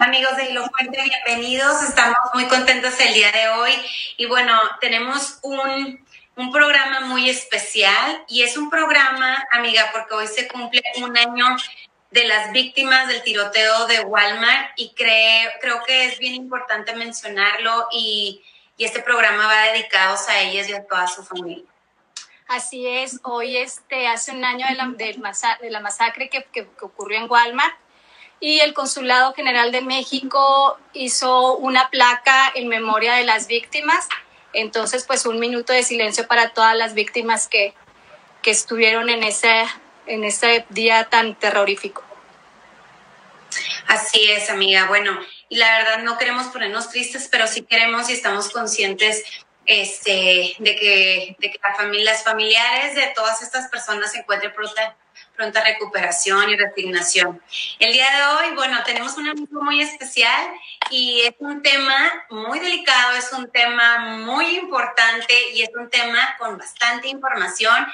Amigos de Hilo Fuente, bienvenidos. Estamos muy contentos el día de hoy. Y bueno, tenemos un, un programa muy especial y es un programa, amiga, porque hoy se cumple un año de las víctimas del tiroteo de Walmart y creo, creo que es bien importante mencionarlo y, y este programa va dedicado a ellas y a toda su familia. Así es, hoy este, hace un año de la, de la masacre que, que ocurrió en Walmart y el Consulado General de México hizo una placa en memoria de las víctimas. Entonces, pues un minuto de silencio para todas las víctimas que, que estuvieron en ese, en ese día tan terrorífico. Así es, amiga. Bueno, y la verdad no queremos ponernos tristes, pero sí queremos y estamos conscientes este, de, que, de que las familiares de todas estas personas se encuentren pronta, recuperación y resignación. El día de hoy, bueno, tenemos un amigo muy especial y es un tema muy delicado, es un tema muy importante y es un tema con bastante información.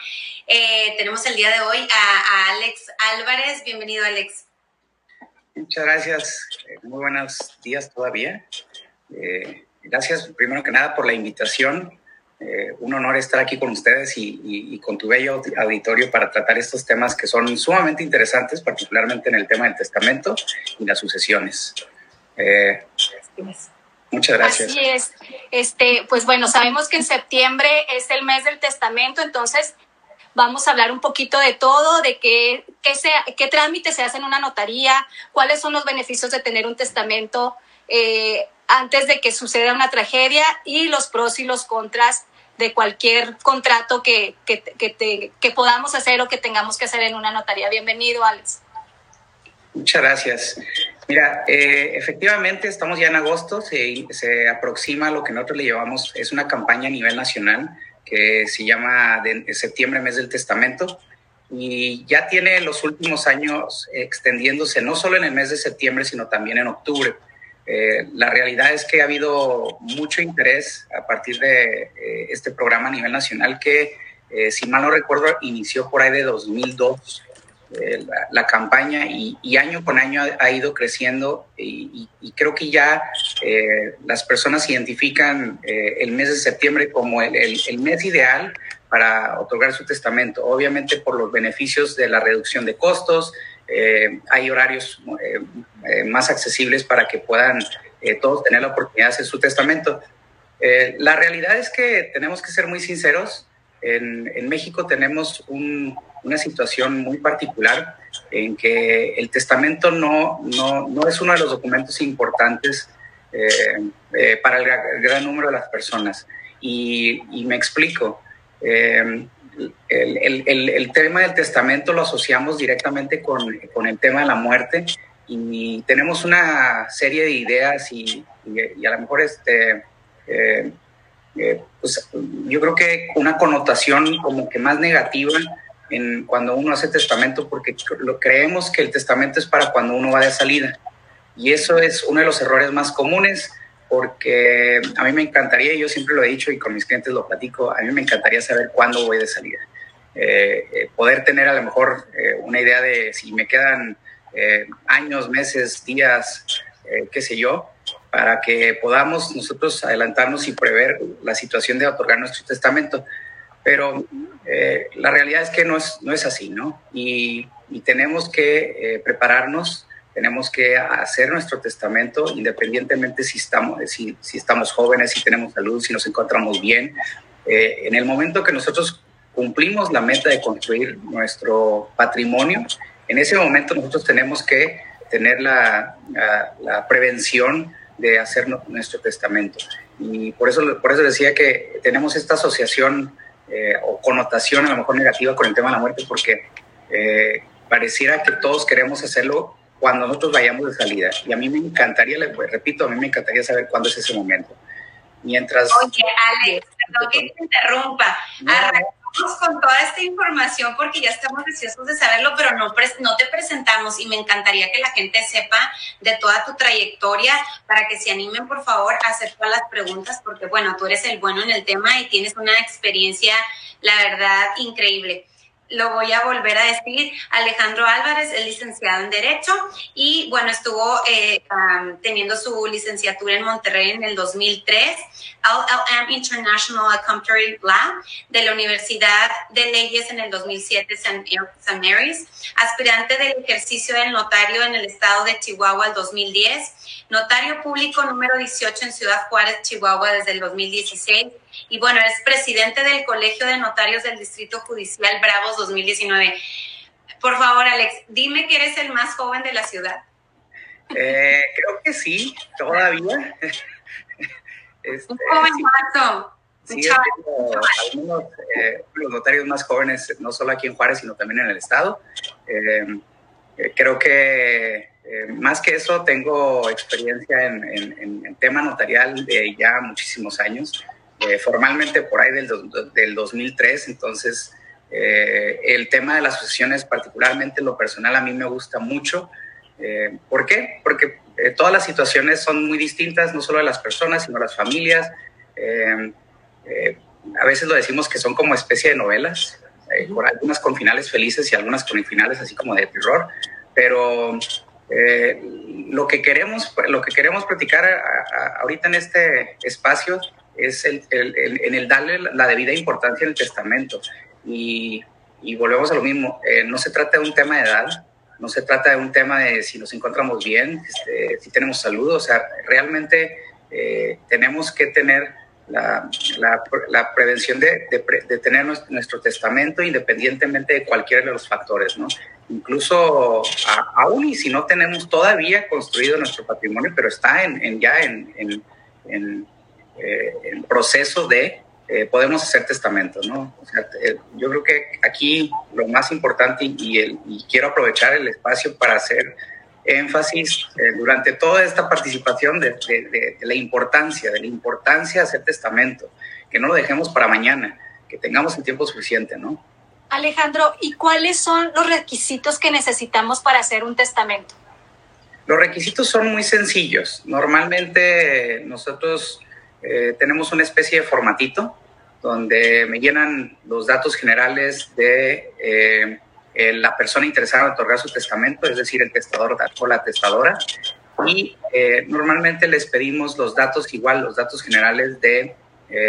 Eh, tenemos el día de hoy a, a, Alex Álvarez. Bienvenido, Alex. Muchas gracias. Eh, muy buenos días todavía. Eh, gracias, primero que nada, por la invitación. Eh, un honor estar aquí con ustedes y, y, y, con tu bello auditorio para tratar estos temas que son sumamente interesantes, particularmente en el tema del testamento y las sucesiones. Eh, muchas gracias. Así es. Este, pues bueno, sabemos que en septiembre es el mes del testamento, entonces vamos a hablar un poquito de todo, de qué, qué, sea, qué trámites se hacen en una notaría, cuáles son los beneficios de tener un testamento. Eh, antes de que suceda una tragedia y los pros y los contras de cualquier contrato que, que, que, te, que podamos hacer o que tengamos que hacer en una notaría. Bienvenido, Alex. Muchas gracias. Mira, eh, efectivamente estamos ya en agosto, se, se, aproxima lo que nosotros le llevamos, es una campaña a nivel nacional que se llama de septiembre, mes del testamento, y ya tiene los últimos años extendiéndose no solo en el mes de septiembre, sino también en octubre. Eh, la realidad es que ha habido mucho interés a partir de eh, este programa a nivel nacional que, eh, si mal no recuerdo, inició por ahí de 2002 eh, la, la, campaña y, y, año con año ha, ha ido creciendo y, y, creo que ya eh, las personas identifican el mes de septiembre como el, el, el mes ideal para otorgar su testamento, obviamente por los beneficios de la reducción de costos, eh, hay horarios eh, eh, más accesibles para que puedan todos tener la oportunidad de hacer su testamento. la realidad es que tenemos que ser muy sinceros. En, México tenemos un, una situación muy particular en que el testamento no, no, no es uno de los documentos importantes para el gran, número de las personas. Y, me explico. Eh, el, el, el, el, tema del testamento lo asociamos directamente con, con, el tema de la muerte y tenemos una serie de ideas y, y, y a lo mejor este, eh, eh, pues yo creo que una connotación como que más negativa en cuando uno hace testamento porque lo creemos que el testamento es para cuando uno va de salida y eso es uno de los errores más comunes porque a mí me encantaría, yo siempre lo he dicho y con mis clientes lo platico, a mí me encantaría saber cuándo voy de salida. Eh, eh, poder tener a lo mejor eh, una idea de si me quedan eh, años, meses, días, eh, qué sé yo, para que podamos nosotros adelantarnos y prever la situación de otorgar nuestro testamento. Pero eh, la realidad es que no es, no es así, ¿no? Y, y tenemos que prepararnos tenemos que hacer nuestro testamento independientemente si estamos, si, si estamos jóvenes, si tenemos salud, si nos encontramos bien. Eh, en el momento que nosotros cumplimos la meta de construir nuestro patrimonio, en ese momento nosotros tenemos que tener la, la, la prevención de hacer nuestro testamento. Y por eso, por eso decía que tenemos esta asociación eh, o connotación a lo mejor negativa con el tema de la muerte, porque eh, pareciera que todos queremos hacerlo cuando nosotros vayamos de salida. Y a mí me encantaría, les repito, a mí me encantaría saber cuándo es ese momento. Mientras... Oye, Alex, perdón que te interrumpa. No. Con toda esta información porque ya estamos deseosos de saberlo, pero no, no te presentamos y me encantaría que la gente sepa de toda tu trayectoria para que se animen, por favor, a hacer todas las preguntas porque, bueno, tú eres el bueno en el tema y tienes una experiencia, la verdad, increíble. Lo voy a volver a decir, Alejandro Álvarez es licenciado en Derecho y bueno, estuvo eh, teniendo su licenciatura en Monterrey en el 2003, LLM International Accountability Law de la Universidad de Leyes en el 2007, St. Mary's, aspirante del ejercicio del notario en el estado de Chihuahua el 2010, notario público número 18 en Ciudad Juárez, Chihuahua desde el 2016 y bueno, es presidente del Colegio de Notarios del Distrito Judicial Bravos 2019. Por favor, Alex, dime que eres el más joven de la ciudad. Eh, creo que sí, todavía. este, Un joven sí, sí algunos eh, los notarios más jóvenes, no solo aquí en Juárez, sino también en el estado. Eh, creo que más que eso, tengo experiencia en, en, en, tema notarial de ya muchísimos años. Eh, formalmente por ahí del, del 2003, entonces eh, el tema de las asociaciones, particularmente lo personal, a mí me gusta mucho. Eh, ¿Por qué? Porque todas las situaciones son muy distintas, no solo de las personas, sino de las familias. a veces lo decimos que son como especie de novelas, por algunas con finales felices y algunas con finales así como de terror, pero lo que queremos, lo que queremos platicar ahorita en este espacio es el, en el darle la debida importancia en el testamento. Y, volvemos a lo mismo, eh, no se trata de un tema de edad, no se trata de un tema de si nos encontramos bien, este, si tenemos salud, o sea, realmente eh, tenemos que tener la, la, prevención de, de, tener nuestro, testamento independientemente de cualquiera de los factores, ¿no? Incluso aún y si no tenemos todavía construido nuestro patrimonio, pero está en, ya en, en eh, el proceso de eh, podemos hacer testamento, ¿no? O sea, eh, yo creo que aquí lo más importante y, el, quiero aprovechar el espacio para hacer énfasis durante toda esta participación de, de, la importancia, de la importancia de hacer testamento, que no lo dejemos para mañana, que tengamos el tiempo suficiente, ¿no? Alejandro, ¿y cuáles son los requisitos que necesitamos para hacer un testamento? Los requisitos son muy sencillos. Normalmente nosotros eh, tenemos una especie de formatito donde me llenan los datos generales de eh, la persona interesada en otorgar su testamento, es decir, el testador o la testadora. Y eh, normalmente les pedimos los datos, igual los datos generales de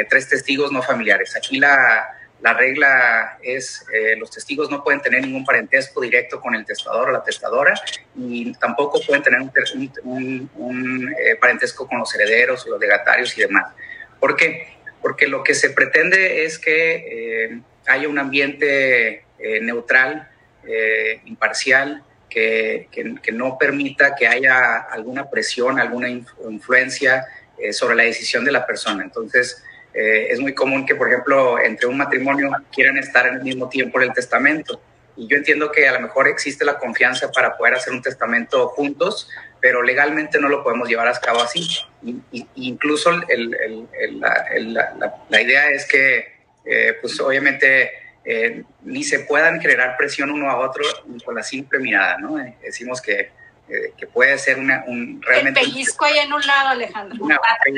tres testigos no familiares. Aquí la, la regla es eh, los testigos no pueden tener ningún parentesco directo con el testador o la testadora y tampoco pueden tener un, eh, parentesco con los herederos los legatarios y demás. ¿Por qué? Porque lo que se pretende es que eh, haya un ambiente neutral, imparcial, que, que, no permita que haya alguna presión, alguna influencia sobre la decisión de la persona. Entonces, eh, es muy común que, por ejemplo, entre un matrimonio quieran estar en el mismo tiempo en el testamento. Y yo entiendo que a lo mejor existe la confianza para poder hacer un testamento juntos, pero legalmente no lo podemos llevar a cabo así. Y, incluso la, idea es que, eh, pues obviamente, eh, ni se puedan generar presión uno a otro con la simple mirada, ¿no? decimos que eh, que puede ser una, un realmente... El pellizco ahí en un lado, Alejandro. Una,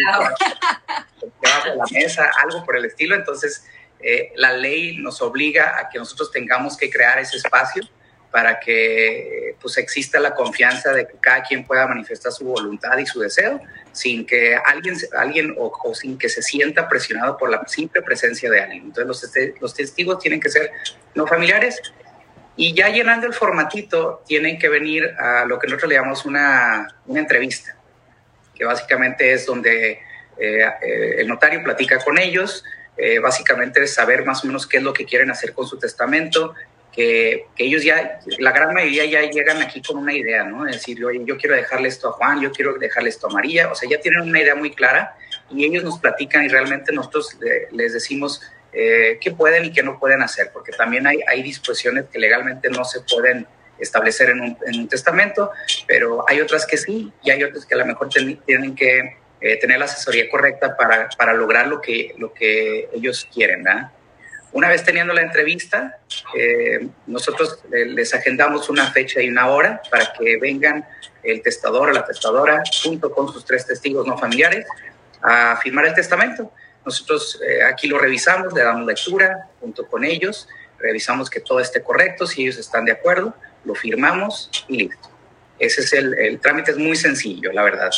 debajo de la mesa, algo por el estilo. Entonces, eh, la ley nos obliga a que nosotros tengamos que crear ese espacio para que pues exista la confianza de que cada quien pueda manifestar su voluntad y su deseo sin que alguien, alguien o, o sin que se sienta presionado por la simple presencia de alguien. Entonces los, los testigos tienen que ser no familiares y ya llenando el formatito, tienen que venir a lo que nosotros le llamamos una, una entrevista, que básicamente es donde eh, eh, el notario platica con ellos, eh, básicamente es saber más o menos qué es lo que quieren hacer con su testamento, que, que, ellos ya, la gran mayoría ya llegan aquí con una idea, ¿no? Es decir, oye, yo quiero dejarle esto a Juan, yo quiero dejarle esto a María, o sea, ya tienen una idea muy clara y ellos nos platican y realmente nosotros les decimos, eh, qué pueden y qué no pueden hacer, porque también hay, hay disposiciones que legalmente no se pueden establecer en un, en un, testamento, pero hay otras que sí y hay otras que a lo mejor tienen que eh, tener la asesoría correcta para, para, lograr lo que, lo que ellos quieren. ¿verdad? Una vez teniendo la entrevista, eh, nosotros les agendamos una fecha y una hora para que vengan el testador o la testadora junto con sus tres testigos no familiares a firmar el testamento. Nosotros eh, aquí lo revisamos, le damos lectura junto con ellos revisamos que todo esté correcto, si ellos están de acuerdo, lo firmamos y listo. Ese es el, el trámite, es muy sencillo, la verdad.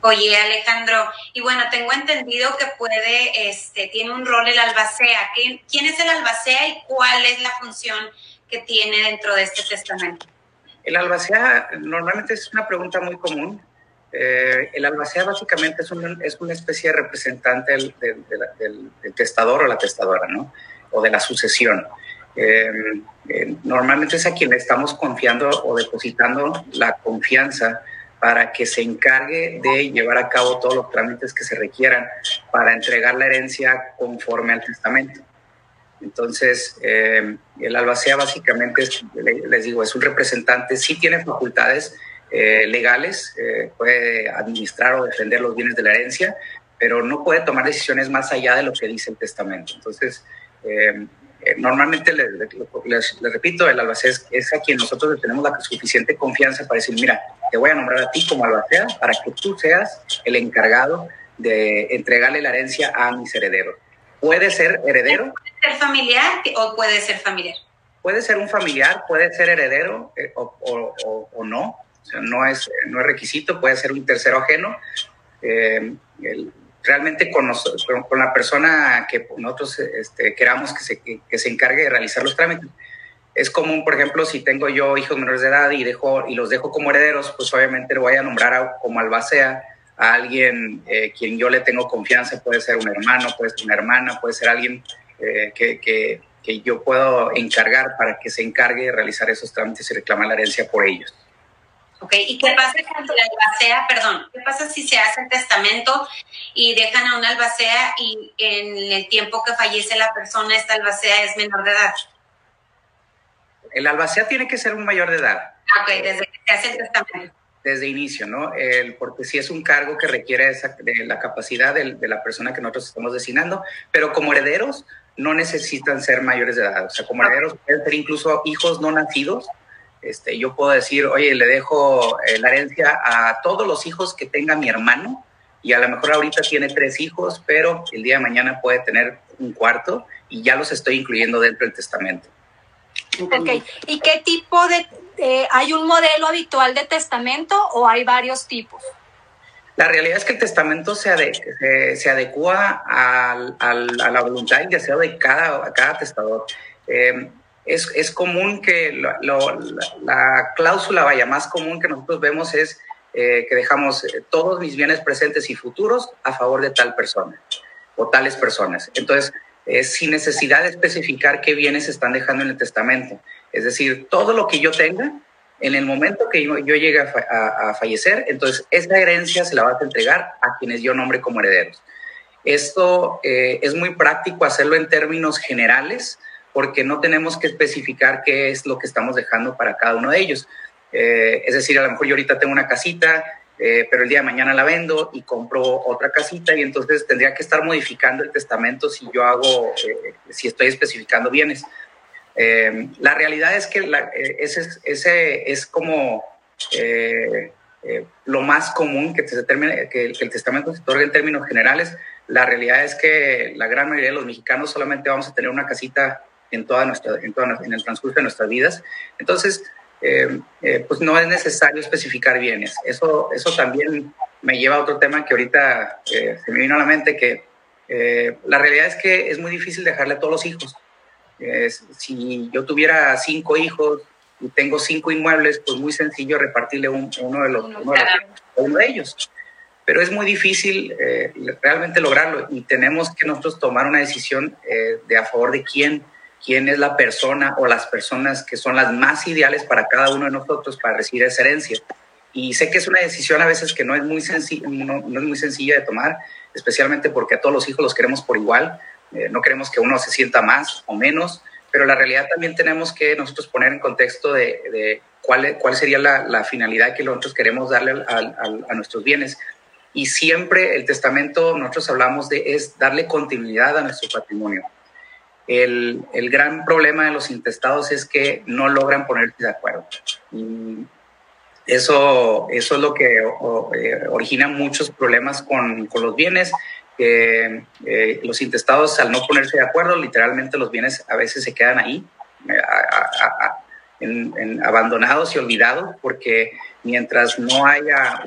Oye, Alejandro, y bueno, tengo entendido que puede, este, tiene un rol el albacea. ¿Quién es el albacea y cuál es la función que tiene dentro de este testamento? El albacea normalmente es una pregunta muy común. Eh, el albacea básicamente es, es, una especie de representante del, del, testador o la testadora, ¿no? O de la sucesión. Eh, eh, normalmente es a quien le estamos confiando o depositando la confianza para que se encargue de llevar a cabo todos los trámites que se requieran para entregar la herencia conforme al testamento. Entonces, eh, el albacea básicamente, les digo, es un representante, sí tiene facultades eh, legales, eh, puede administrar o defender los bienes de la herencia, pero no puede tomar decisiones más allá de lo que dice el testamento. Entonces, eh, normalmente, les, repito, el albacea es, a quien nosotros le tenemos la suficiente confianza para decir, mira, te voy a nombrar a ti como albacea para que tú seas el encargado de entregarle la herencia a mis herederos. ¿Puede ser heredero? ¿Puede ser familiar o puede ser familiar? Puede ser un familiar, puede ser heredero eh, o, no. No es, no es requisito, puede ser un tercero ajeno. Eh, realmente con, con la persona que nosotros este, queramos que se, que se encargue de realizar los trámites. Es común, por ejemplo, si tengo yo hijos menores de edad y, dejo, y los dejo como herederos, pues obviamente le voy a nombrar como albacea a alguien eh, quien yo le tengo confianza, puede ser un hermano, puede ser una hermana, puede ser alguien eh, que, que, que yo puedo encargar para que se encargue de realizar esos trámites y reclamar la herencia por ellos. ¿Y qué pasa cuando la albacea, perdón, qué pasa si se hace el testamento y dejan a una albacea y en el tiempo que fallece la persona, esta albacea es menor de edad? El albacea tiene que ser un mayor de edad. Ok, desde que se hace el testamento. Desde inicio, ¿no? El, porque si es un cargo que requiere de la capacidad de, de la persona que nosotros estamos designando, pero como herederos no necesitan ser mayores de edad. O sea, como herederos pueden ser incluso hijos no nacidos este, yo puedo decir, oye, le dejo eh, la herencia a todos los hijos que tenga mi hermano y a lo mejor ahorita tiene tres hijos, pero el día de mañana puede tener un cuarto y ya los estoy incluyendo dentro del testamento. Ok, ¿y qué tipo de, hay un modelo habitual de testamento o hay varios tipos? La realidad es que el testamento se, se, adecua a la voluntad y deseo de cada, cada testador. Eh, es, es común que la, cláusula, vaya, más común que nosotros vemos es eh, que dejamos eh, todos mis bienes presentes y futuros a favor de tal persona o tales personas. Entonces, es sin necesidad de especificar qué bienes están dejando en el testamento. Es decir, todo lo que yo tenga, en el momento que yo, llegue a, fallecer, entonces esa herencia se la vas a entregar a quienes yo nombre como herederos. Esto eh, es muy práctico hacerlo en términos generales, porque no tenemos que especificar qué es lo que estamos dejando para cada uno de ellos. Eh, es decir, a lo mejor yo ahorita tengo una casita, eh, pero el día de mañana la vendo y compro otra casita y entonces tendría que estar modificando el testamento si yo hago, eh, si estoy especificando bienes. la realidad es que ese, ese, es como lo más común que, que, el testamento se otorgue en términos generales. La realidad es que la gran mayoría de los mexicanos solamente vamos a tener una casita en, toda nuestra, en, toda, en el transcurso de nuestras vidas. Entonces, eh, eh, pues no es necesario especificar bienes. Eso, eso también me lleva a otro tema que ahorita eh, se me vino a la mente, que la realidad es que es muy difícil dejarle a todos los hijos. si yo tuviera cinco hijos y tengo cinco inmuebles, pues muy sencillo repartirle uno, de los, uno, de uno de ellos. Pero es muy difícil realmente lograrlo y tenemos que nosotros tomar una decisión de a favor de quién quién es la persona o las personas que son las más ideales para cada uno de nosotros para recibir esa herencia. Y sé que es una decisión a veces que no es muy, sencilla, no, es muy sencilla de tomar, especialmente porque a todos los hijos los queremos por igual. Eh, no queremos que uno se sienta más o menos, pero la realidad también tenemos que nosotros poner en contexto de, cuál, cuál sería la, finalidad que nosotros queremos darle a nuestros bienes. Y siempre el testamento, nosotros hablamos de, es darle continuidad a nuestro patrimonio. El, el, gran problema de los intestados es que no logran ponerse de acuerdo. Y eso, eso es lo que eh, origina muchos problemas con, con, los bienes que eh, los intestados al no ponerse de acuerdo, literalmente los bienes a veces se quedan ahí, en, abandonados y olvidados, porque mientras no haya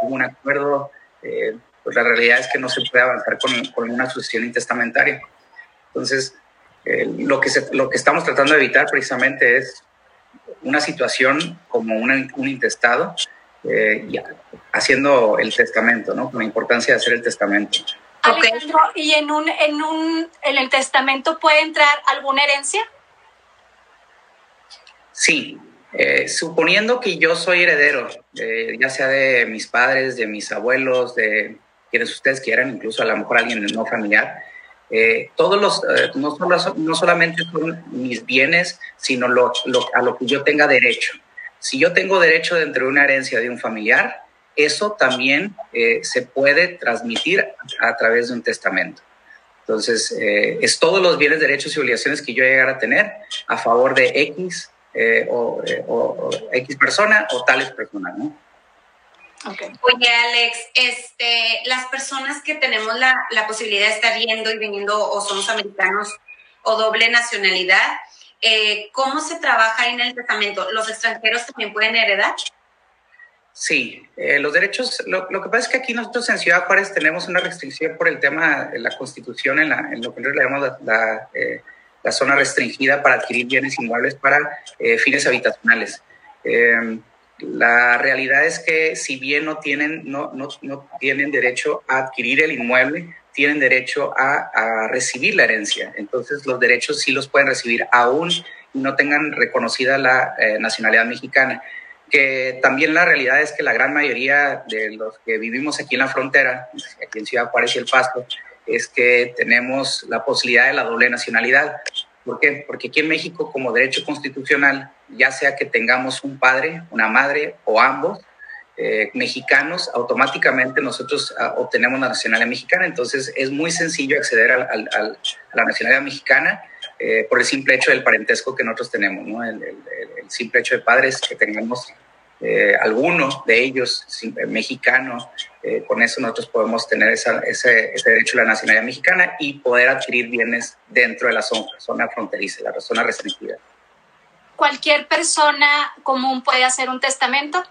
un, acuerdo, eh, pues la realidad es que no se puede avanzar con, con una sucesión intestamentaria. Entonces, eh, lo, que lo que estamos tratando de evitar precisamente es una situación como un intestado, eh, haciendo el testamento, ¿no? Con la importancia de hacer el testamento. ¿y en, un, en, un, en el testamento puede entrar alguna herencia? Sí, eh, suponiendo que yo soy heredero, ya sea de mis padres, de mis abuelos, de quienes ustedes quieran, incluso a lo mejor alguien no familiar, eh, todos los, eh, no, solamente son mis bienes, sino a lo que yo tenga derecho. Si yo tengo derecho dentro de una herencia de un familiar, eso también eh, se puede transmitir a, través de un testamento. Entonces, es todos los bienes, derechos y obligaciones que yo llegara a tener a favor de X o, o, X persona o tales personas, ¿no? Oye, Alex, este, las personas que tenemos la, la, posibilidad de estar yendo y viniendo o somos americanos o doble nacionalidad, eh, ¿cómo se trabaja en el testamento? ¿Los extranjeros también pueden heredar? Sí, eh, los derechos, lo, lo, que pasa es que aquí nosotros en Ciudad Juárez tenemos una restricción por el tema de la constitución en, la, en lo que nosotros le llamamos la, eh, la, zona restringida para adquirir bienes inmuebles para fines habitacionales. La realidad es que si bien no tienen, no, no, no tienen derecho a adquirir el inmueble, tienen derecho a, a, recibir la herencia. Entonces los derechos sí los pueden recibir aún no tengan reconocida la eh, nacionalidad mexicana. Que también la realidad es que la gran mayoría de los que vivimos aquí en la frontera, aquí en Ciudad Juárez y El Paso, es que tenemos la posibilidad de la doble nacionalidad. ¿Por qué? Porque aquí en México, como derecho constitucional, ya sea que tengamos un padre, una madre o ambos eh, mexicanos, automáticamente nosotros ah, obtenemos la nacionalidad mexicana. Entonces es muy sencillo acceder a la nacionalidad mexicana eh, por el simple hecho del parentesco que nosotros tenemos, ¿no? el, el simple hecho de padres que tengamos eh, alguno de ellos mexicano, eh, con eso nosotros podemos tener ese, ese, derecho a la nacionalidad mexicana y poder adquirir bienes dentro de la zona, zona fronteriza, la zona restringida. ¿Cualquier persona común puede hacer un testamento?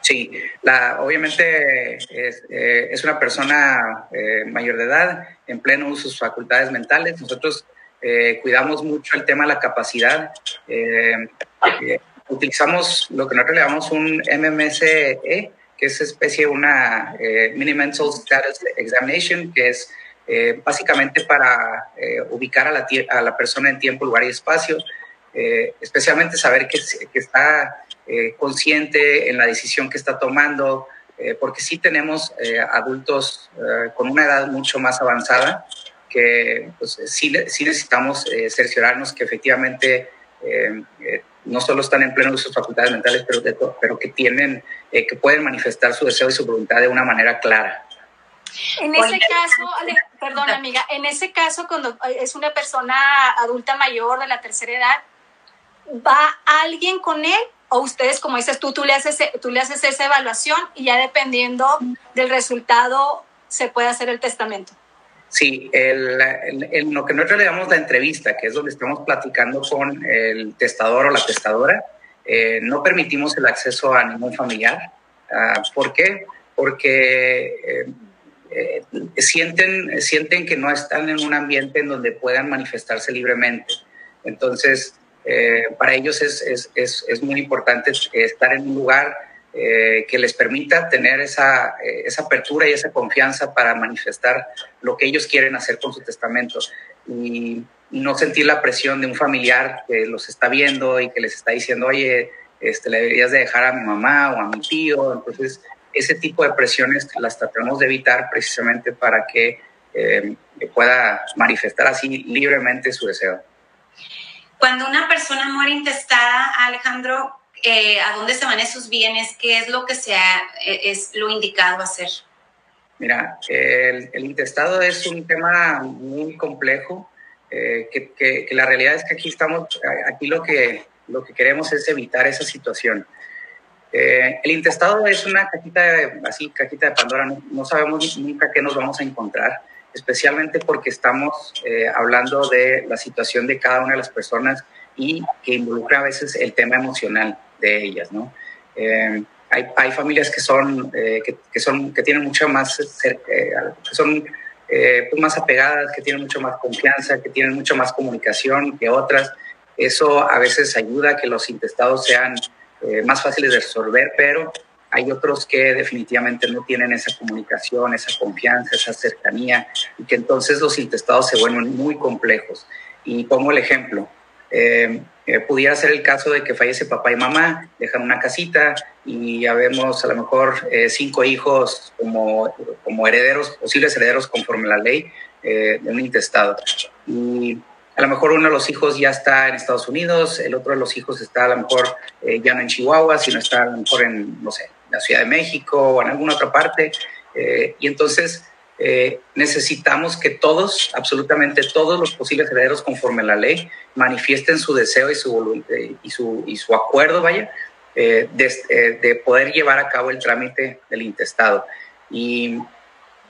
Sí, la, obviamente es, eh, es una persona mayor de edad, en pleno uso de sus facultades mentales. Nosotros cuidamos mucho el tema de la capacidad utilizamos lo que nosotros le llamamos un MMSE, que es especie de una eh, Mini Mental Status Examination, que es eh, básicamente para eh, ubicar a la, a la, persona en tiempo, lugar y espacio, eh, especialmente saber que, que está consciente en la decisión que está tomando, porque sí tenemos adultos con una edad mucho más avanzada que pues, sí, sí necesitamos cerciorarnos que efectivamente no solo están en pleno de sus facultades mentales, pero, pero que tienen, eh, que pueden manifestar su deseo y su voluntad de una manera clara. En ese caso, perdón amiga, en ese caso cuando es una persona adulta mayor de la tercera edad, ¿va alguien con él? O ustedes, como dices tú, tú le haces, tú le haces esa evaluación y ya dependiendo del resultado se puede hacer el testamento. Sí, en lo que nosotros le damos la entrevista, que es donde estamos platicando con el testador o la testadora, eh, no permitimos el acceso a ningún familiar. Uh, ¿Por qué? Porque eh, eh, sienten, sienten que no están en un ambiente en donde puedan manifestarse libremente. Entonces, para ellos es, es, es, es muy importante estar en un lugar eh, que les permita tener esa, eh, esa apertura y esa confianza para manifestar lo que ellos quieren hacer con su testamento y no sentir la presión de un familiar que los está viendo y que les está diciendo, oye, este, le deberías de dejar a mi mamá o a mi tío. Entonces, ese tipo de presiones las tratamos de evitar precisamente para que eh, pueda manifestar así libremente su deseo. Cuando una persona muere intestada, Alejandro, eh, a dónde se van esos bienes, qué es lo que sea, eh, es lo indicado hacer. Mira, el, intestado es un tema muy complejo, eh, que, la realidad es que aquí estamos, aquí lo que, lo que queremos es evitar esa situación. Eh, el intestado es una cajita de, así, cajita de Pandora, no, sabemos nunca qué nos vamos a encontrar, especialmente porque estamos hablando de la situación de cada una de las personas y que involucra a veces el tema emocional de ellas, ¿no? Eh, hay, hay, familias que son, que, que, son, que tienen mucho más, que son pues más apegadas, que tienen mucho más confianza, que tienen mucho más comunicación que otras. Eso a veces ayuda a que los intestados sean eh, más fáciles de resolver, pero hay otros que definitivamente no tienen esa comunicación, esa confianza, esa cercanía, y que entonces los intestados se vuelven muy complejos. Y pongo el ejemplo, eh, eh, pudiera ser el caso de que fallece papá y mamá, dejan una casita y ya vemos a lo mejor cinco hijos como, como herederos, posibles herederos conforme la ley de un intestado. Y a lo mejor uno de los hijos ya está en Estados Unidos, el otro de los hijos está a lo mejor eh, ya no en Chihuahua, sino está a lo mejor en, no sé, la Ciudad de México o en alguna otra parte. Eh, y entonces eh, necesitamos que todos, absolutamente todos los posibles herederos conforme a la ley, manifiesten su deseo y su, y su, y su acuerdo, vaya, de, de, poder llevar a cabo el trámite del intestado. Y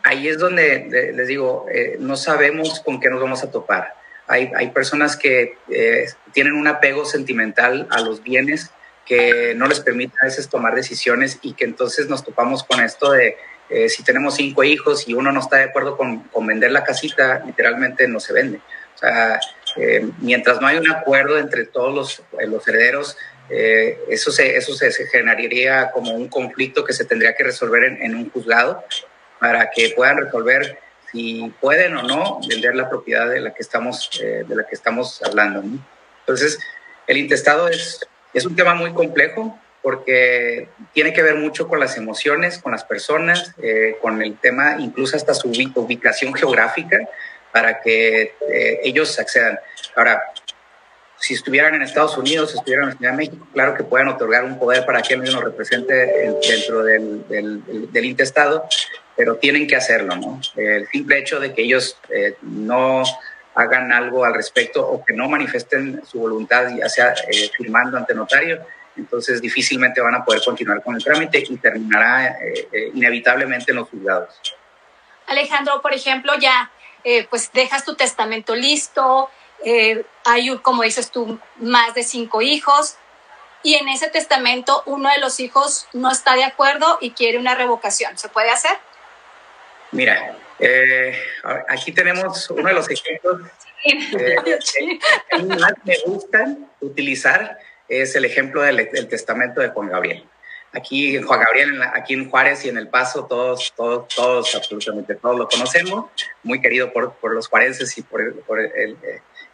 ahí es donde les digo, no sabemos con qué nos vamos a topar. Hay, hay personas que eh, tienen un apego sentimental a los bienes que no les permite a veces tomar decisiones y que entonces nos topamos con esto de eh, si tenemos cinco hijos y uno no está de acuerdo con, con vender la casita, literalmente no se vende. O sea, eh, mientras no hay un acuerdo entre todos los, los herederos, eso, se, eso se, generaría como un conflicto que se tendría que resolver en, en un juzgado para que puedan resolver si pueden o no vender la propiedad de la que estamos, eh, de la que estamos hablando. Entonces, el intestado es, es un tema muy complejo porque tiene que ver mucho con las emociones, con las personas, eh, con el tema, incluso hasta su ubicación geográfica, para que eh, ellos accedan. Ahora, si estuvieran en Estados Unidos, si estuvieran en Ciudad de México, claro que pueden otorgar un poder para que ellos nos represente dentro del, del, del intestado, pero tienen que hacerlo, ¿no? El simple hecho de que ellos eh, no hagan algo al respecto o que no manifiesten su voluntad, ya sea eh, firmando ante notario, entonces difícilmente van a poder continuar con el trámite y terminará eh, inevitablemente en los juzgados. Alejandro, por ejemplo, ya pues dejas tu testamento listo, hay, como dices tú, más de cinco hijos, y en ese testamento uno de los hijos no está de acuerdo y quiere una revocación. ¿Se puede hacer? Mira, eh, aquí tenemos uno de los ejemplos eh, que más me gustan utilizar es el ejemplo del, testamento de Juan Gabriel. Aquí en Juan Gabriel, aquí en Juárez y en El Paso, todos, todos, todos, absolutamente todos lo conocemos, muy querido por, por los juarenses y por, por el,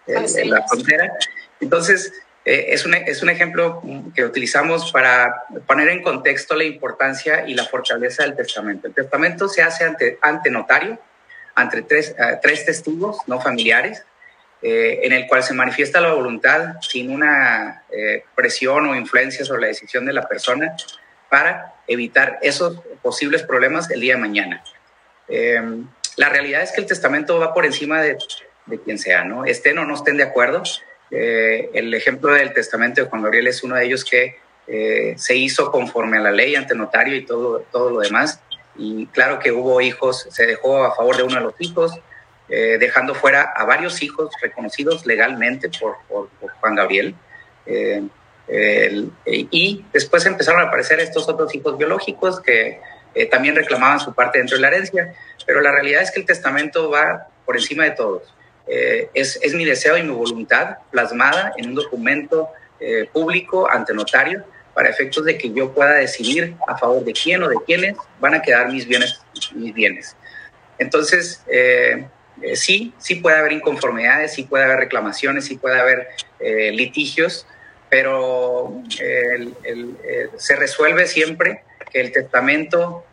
la frontera. Entonces, eh, es, un, es un ejemplo que utilizamos para poner en contexto la importancia y la fortaleza del testamento. El testamento se hace ante, ante notario, ante tres, eh, tres testigos no familiares, eh, en el cual se manifiesta la voluntad sin una presión o influencia sobre la decisión de la persona para evitar esos posibles problemas el día de mañana. la realidad es que el testamento va por encima de, de quien sea, ¿no? Estén o no estén de acuerdo, eh, el ejemplo del testamento de Juan Gabriel es uno de ellos que eh, se hizo conforme a la ley ante notario y todo, todo lo demás. Y claro que hubo hijos, se dejó a favor de uno de los hijos, eh, dejando fuera a varios hijos reconocidos legalmente por, Juan Gabriel. y después empezaron a aparecer estos otros hijos biológicos que también reclamaban su parte dentro de la herencia, pero la realidad es que el testamento va por encima de todos. Eh, es, es, mi deseo y mi voluntad plasmada en un documento eh, público ante notario para efectos de que yo pueda decidir a favor de quién o de quiénes van a quedar mis bienes. Mis bienes. Entonces, eh, sí, sí puede haber inconformidades, sí puede haber reclamaciones, sí puede haber litigios, pero se resuelve siempre que el testamento,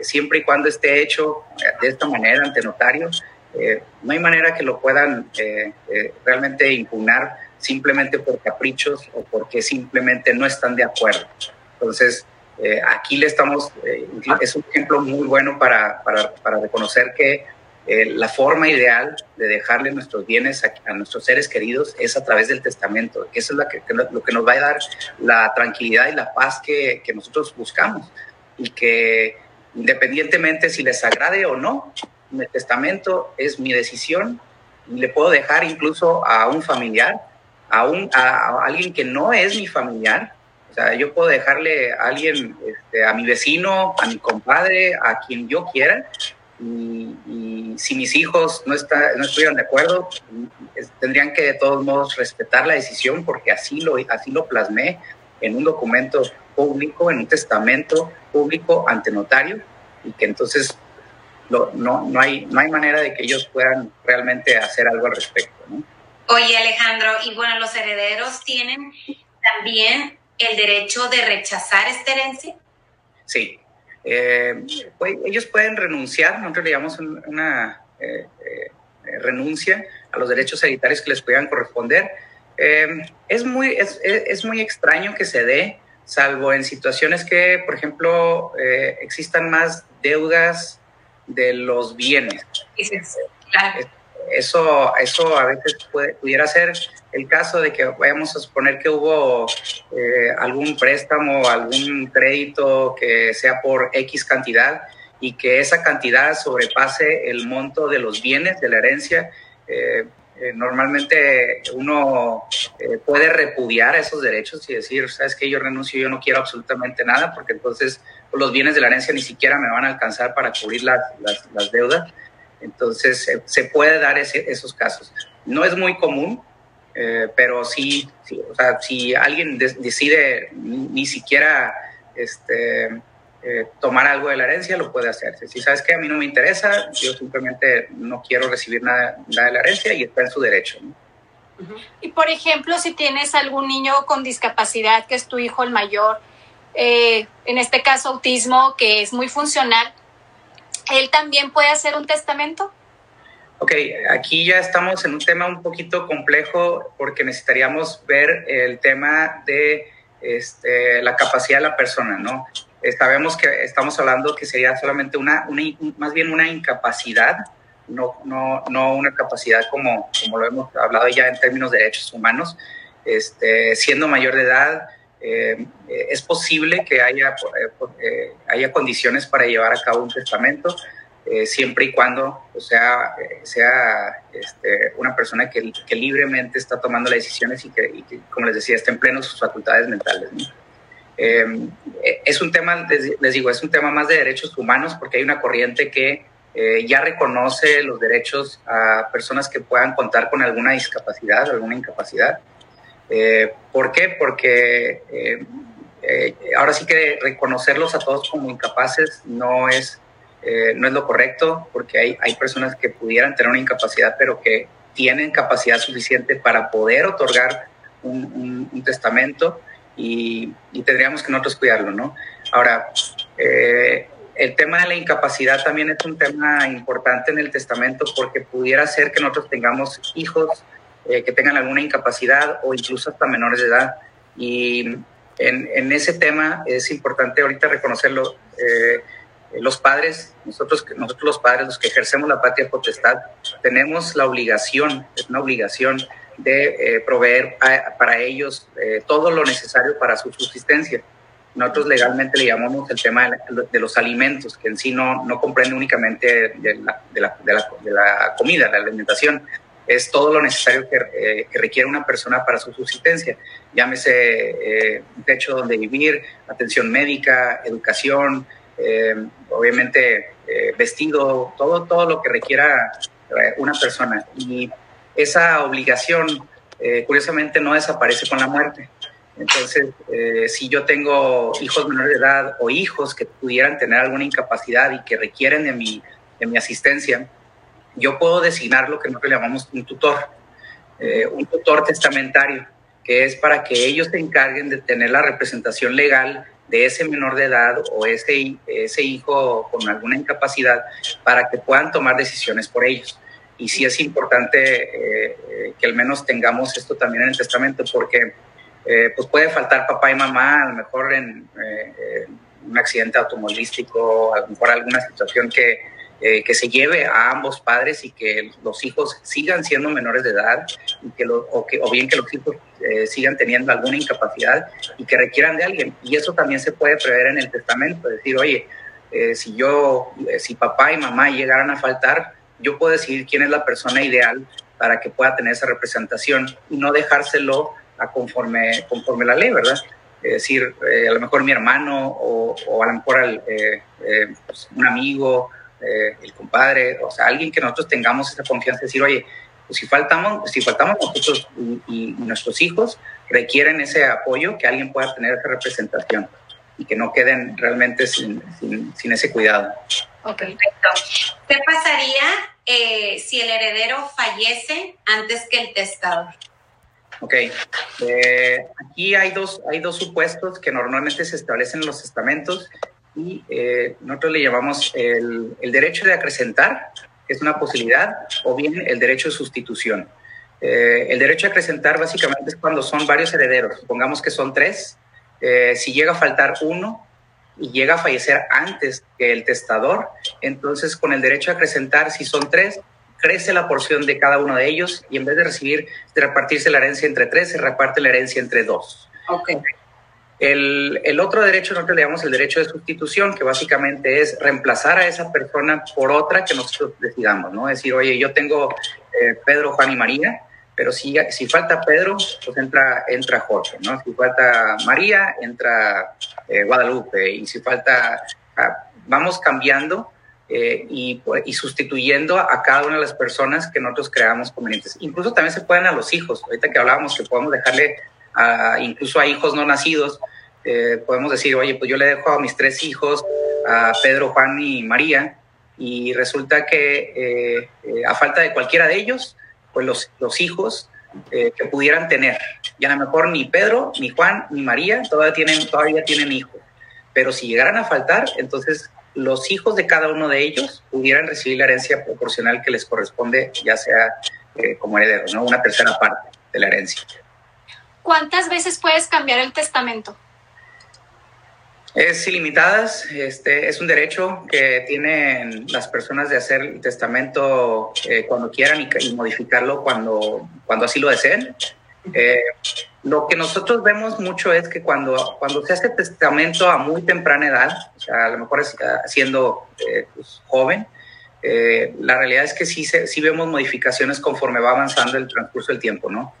siempre y cuando esté hecho de esta manera ante notario, eh, no hay manera que lo puedan eh, eh, realmente impugnar simplemente por caprichos o porque simplemente no están de acuerdo. Entonces, aquí le estamos, es un ejemplo muy bueno para, para, para reconocer que eh, la forma ideal de dejarle nuestros bienes a, nuestros seres queridos es a través del testamento. Eso es lo que, lo que nos va a dar la tranquilidad y la paz que, que nosotros buscamos. Y que independientemente si les agrade o no, el testamento es mi decisión le puedo dejar incluso a un familiar, a, un, a, alguien que no es mi familiar. O sea, yo puedo dejarle a alguien, este, a mi vecino, a mi compadre, a quien yo quiera, y, si mis hijos no, está, no estuvieran de acuerdo, tendrían que de todos modos respetar la decisión porque así lo, así lo plasmé en un documento público, en un testamento público ante notario y que entonces no, no, hay, no hay manera de que ellos puedan realmente hacer algo al respecto. Oye Alejandro, y bueno, los herederos tienen también el derecho de rechazar esta herencia. Sí, eh, pues, ellos pueden renunciar, nosotros le llamamos una eh, eh, renuncia a los derechos hereditarios que les puedan corresponder. es, muy, es, muy extraño que se dé, salvo en situaciones que, por ejemplo, existan más deudas de los bienes. Claro eso, eso a veces puede, pudiera ser el caso de que vayamos a suponer que hubo eh, algún préstamo, algún crédito que sea por X cantidad y que esa cantidad sobrepase el monto de los bienes de la herencia. Eh, eh, normalmente uno puede repudiar esos derechos y decir, sabes que yo renuncio, yo no quiero absolutamente nada, porque entonces los bienes de la herencia ni siquiera me van a alcanzar para cubrir las, las, las deudas. Entonces, se puede dar esos casos. No es muy común, eh, pero sí, o sea, si alguien decide ni, siquiera este, eh, tomar algo de la herencia, lo puede hacer. Si sabes que a mí no me interesa, yo simplemente no quiero recibir nada, de la herencia y está en su derecho. Y por ejemplo, si tienes algún niño con discapacidad, que es tu hijo el mayor, eh, en este caso autismo, que es muy funcional, ¿él también puede hacer un testamento? Ok, aquí ya estamos en un tema un poquito complejo porque necesitaríamos ver el tema de este, la capacidad de la persona, ¿no? Sabemos que estamos hablando que sería solamente una, más bien una incapacidad, no, no, no una capacidad como, como lo hemos hablado ya en términos de derechos humanos. Este, siendo mayor de edad, eh, es posible que haya, eh, eh, haya condiciones para llevar a cabo un testamento, siempre y cuando o sea, sea este, una persona que, libremente está tomando las decisiones y que, como les decía, esté en pleno sus facultades mentales. es un tema, les, digo, es un tema más de derechos humanos porque hay una corriente que ya reconoce los derechos a personas que puedan contar con alguna discapacidad, alguna incapacidad. Eh, ¿Por qué? Porque eh, eh, ahora sí que reconocerlos a todos como incapaces no es, no es lo correcto, porque hay, hay personas que pudieran tener una incapacidad, pero que tienen capacidad suficiente para poder otorgar un, testamento y, tendríamos que nosotros cuidarlo, ¿no? Ahora, el tema de la incapacidad también es un tema importante en el testamento porque pudiera ser que nosotros tengamos hijos eh, que tengan alguna incapacidad o incluso hasta menores de edad. Y en, en ese tema es importante ahorita reconocerlo. Eh, los padres, nosotros, nosotros los padres, los que ejercemos la patria potestad, tenemos la obligación, es una obligación de eh, proveer para ellos todo lo necesario para su subsistencia. Nosotros legalmente le llamamos el tema de, los alimentos, que en sí no, no comprende únicamente de la, de, la, de, la, de la comida, la alimentación, es todo lo necesario eh, que, requiere una persona para su subsistencia. Llámese eh, un techo donde vivir, atención médica, educación, eh, obviamente vestido, todo, todo lo que requiera una persona. Y esa obligación, curiosamente, no desaparece con la muerte. Entonces, si yo tengo hijos menores de edad o hijos que pudieran tener alguna incapacidad y que requieren de mi, de mi asistencia, yo puedo designar lo que nosotros llamamos un tutor, eh, un tutor testamentario, que es para que ellos se encarguen de tener la representación legal de ese menor de edad o ese, ese hijo con alguna incapacidad para que puedan tomar decisiones por ellos. Y sí es importante eh, eh, que al menos tengamos esto también en el testamento porque pues puede faltar papá y mamá, a lo mejor en un accidente automovilístico, a lo mejor alguna situación que, eh, que se lleve a ambos padres y que los hijos sigan siendo menores de edad y que o, que, o bien que los hijos eh, sigan teniendo alguna incapacidad y que requieran de alguien. Y eso también se puede prever en el testamento, decir, oye, eh, si yo, si papá y mamá llegaran a faltar, yo puedo decidir quién es la persona ideal para que pueda tener esa representación y no dejárselo a conforme, conforme la ley, ¿verdad? Es decir, a lo mejor mi hermano o, o a lo mejor pues, un amigo eh, el compadre, o sea, alguien que nosotros tengamos esa confianza de decir, oye, pues si faltamos, si faltamos nosotros y, nuestros hijos requieren ese apoyo, que alguien pueda tener esa representación y que no queden realmente sin, sin, ese cuidado. Ok, perfecto. ¿Qué pasaría eh, si el heredero fallece antes que el testador? Ok, eh, aquí hay dos, hay dos supuestos que normalmente se establecen en los testamentos y eh, nosotros le llamamos el, derecho de acrecentar, que es una posibilidad, o bien el derecho de sustitución. Eh, el derecho de acrecentar básicamente es cuando son varios herederos, supongamos que son tres, eh, si llega a faltar uno y llega a fallecer antes que el testador, entonces con el derecho de acrecentar, si son tres, crece la porción de cada uno de ellos y en vez de recibir, de repartirse la herencia entre tres, se reparte la herencia entre dos. Okay. El, otro derecho, nosotros le llamamos el derecho de sustitución, que básicamente es reemplazar a esa persona por otra que nosotros decidamos, ¿no? Es decir, oye, yo tengo eh, Pedro, Juan y María, pero si, si falta Pedro, pues entra, entra Jorge, ¿no? Si falta María, entra eh, Guadalupe, y si falta, ah, vamos cambiando eh, y, y, sustituyendo a cada una de las personas que nosotros creamos convenientes. Incluso también se pueden a los hijos, ahorita que hablábamos que podemos dejarle incluso a hijos no nacidos, eh, podemos decir, oye, pues yo le dejo a mis tres hijos, a Pedro, Juan y María, y resulta que eh, eh, a falta de cualquiera de ellos, pues los, los hijos que pudieran tener, ya a lo mejor ni Pedro, ni Juan, ni María todavía tienen, todavía tienen hijos, pero si llegaran a faltar, entonces los hijos de cada uno de ellos pudieran recibir la herencia proporcional que les corresponde, ya sea como herederos. Una tercera parte de la herencia. ¿Cuántas veces puedes cambiar el testamento? Es ilimitadas, este, es un derecho que tienen las personas de hacer el testamento eh, cuando quieran y, modificarlo cuando, cuando así lo deseen. Eh, lo que nosotros vemos mucho es que cuando, cuando se hace testamento a muy temprana edad, o sea, a lo mejor es, ah, siendo eh, pues, joven, la realidad es que sí, sí vemos modificaciones conforme va avanzando el transcurso del tiempo, ¿no?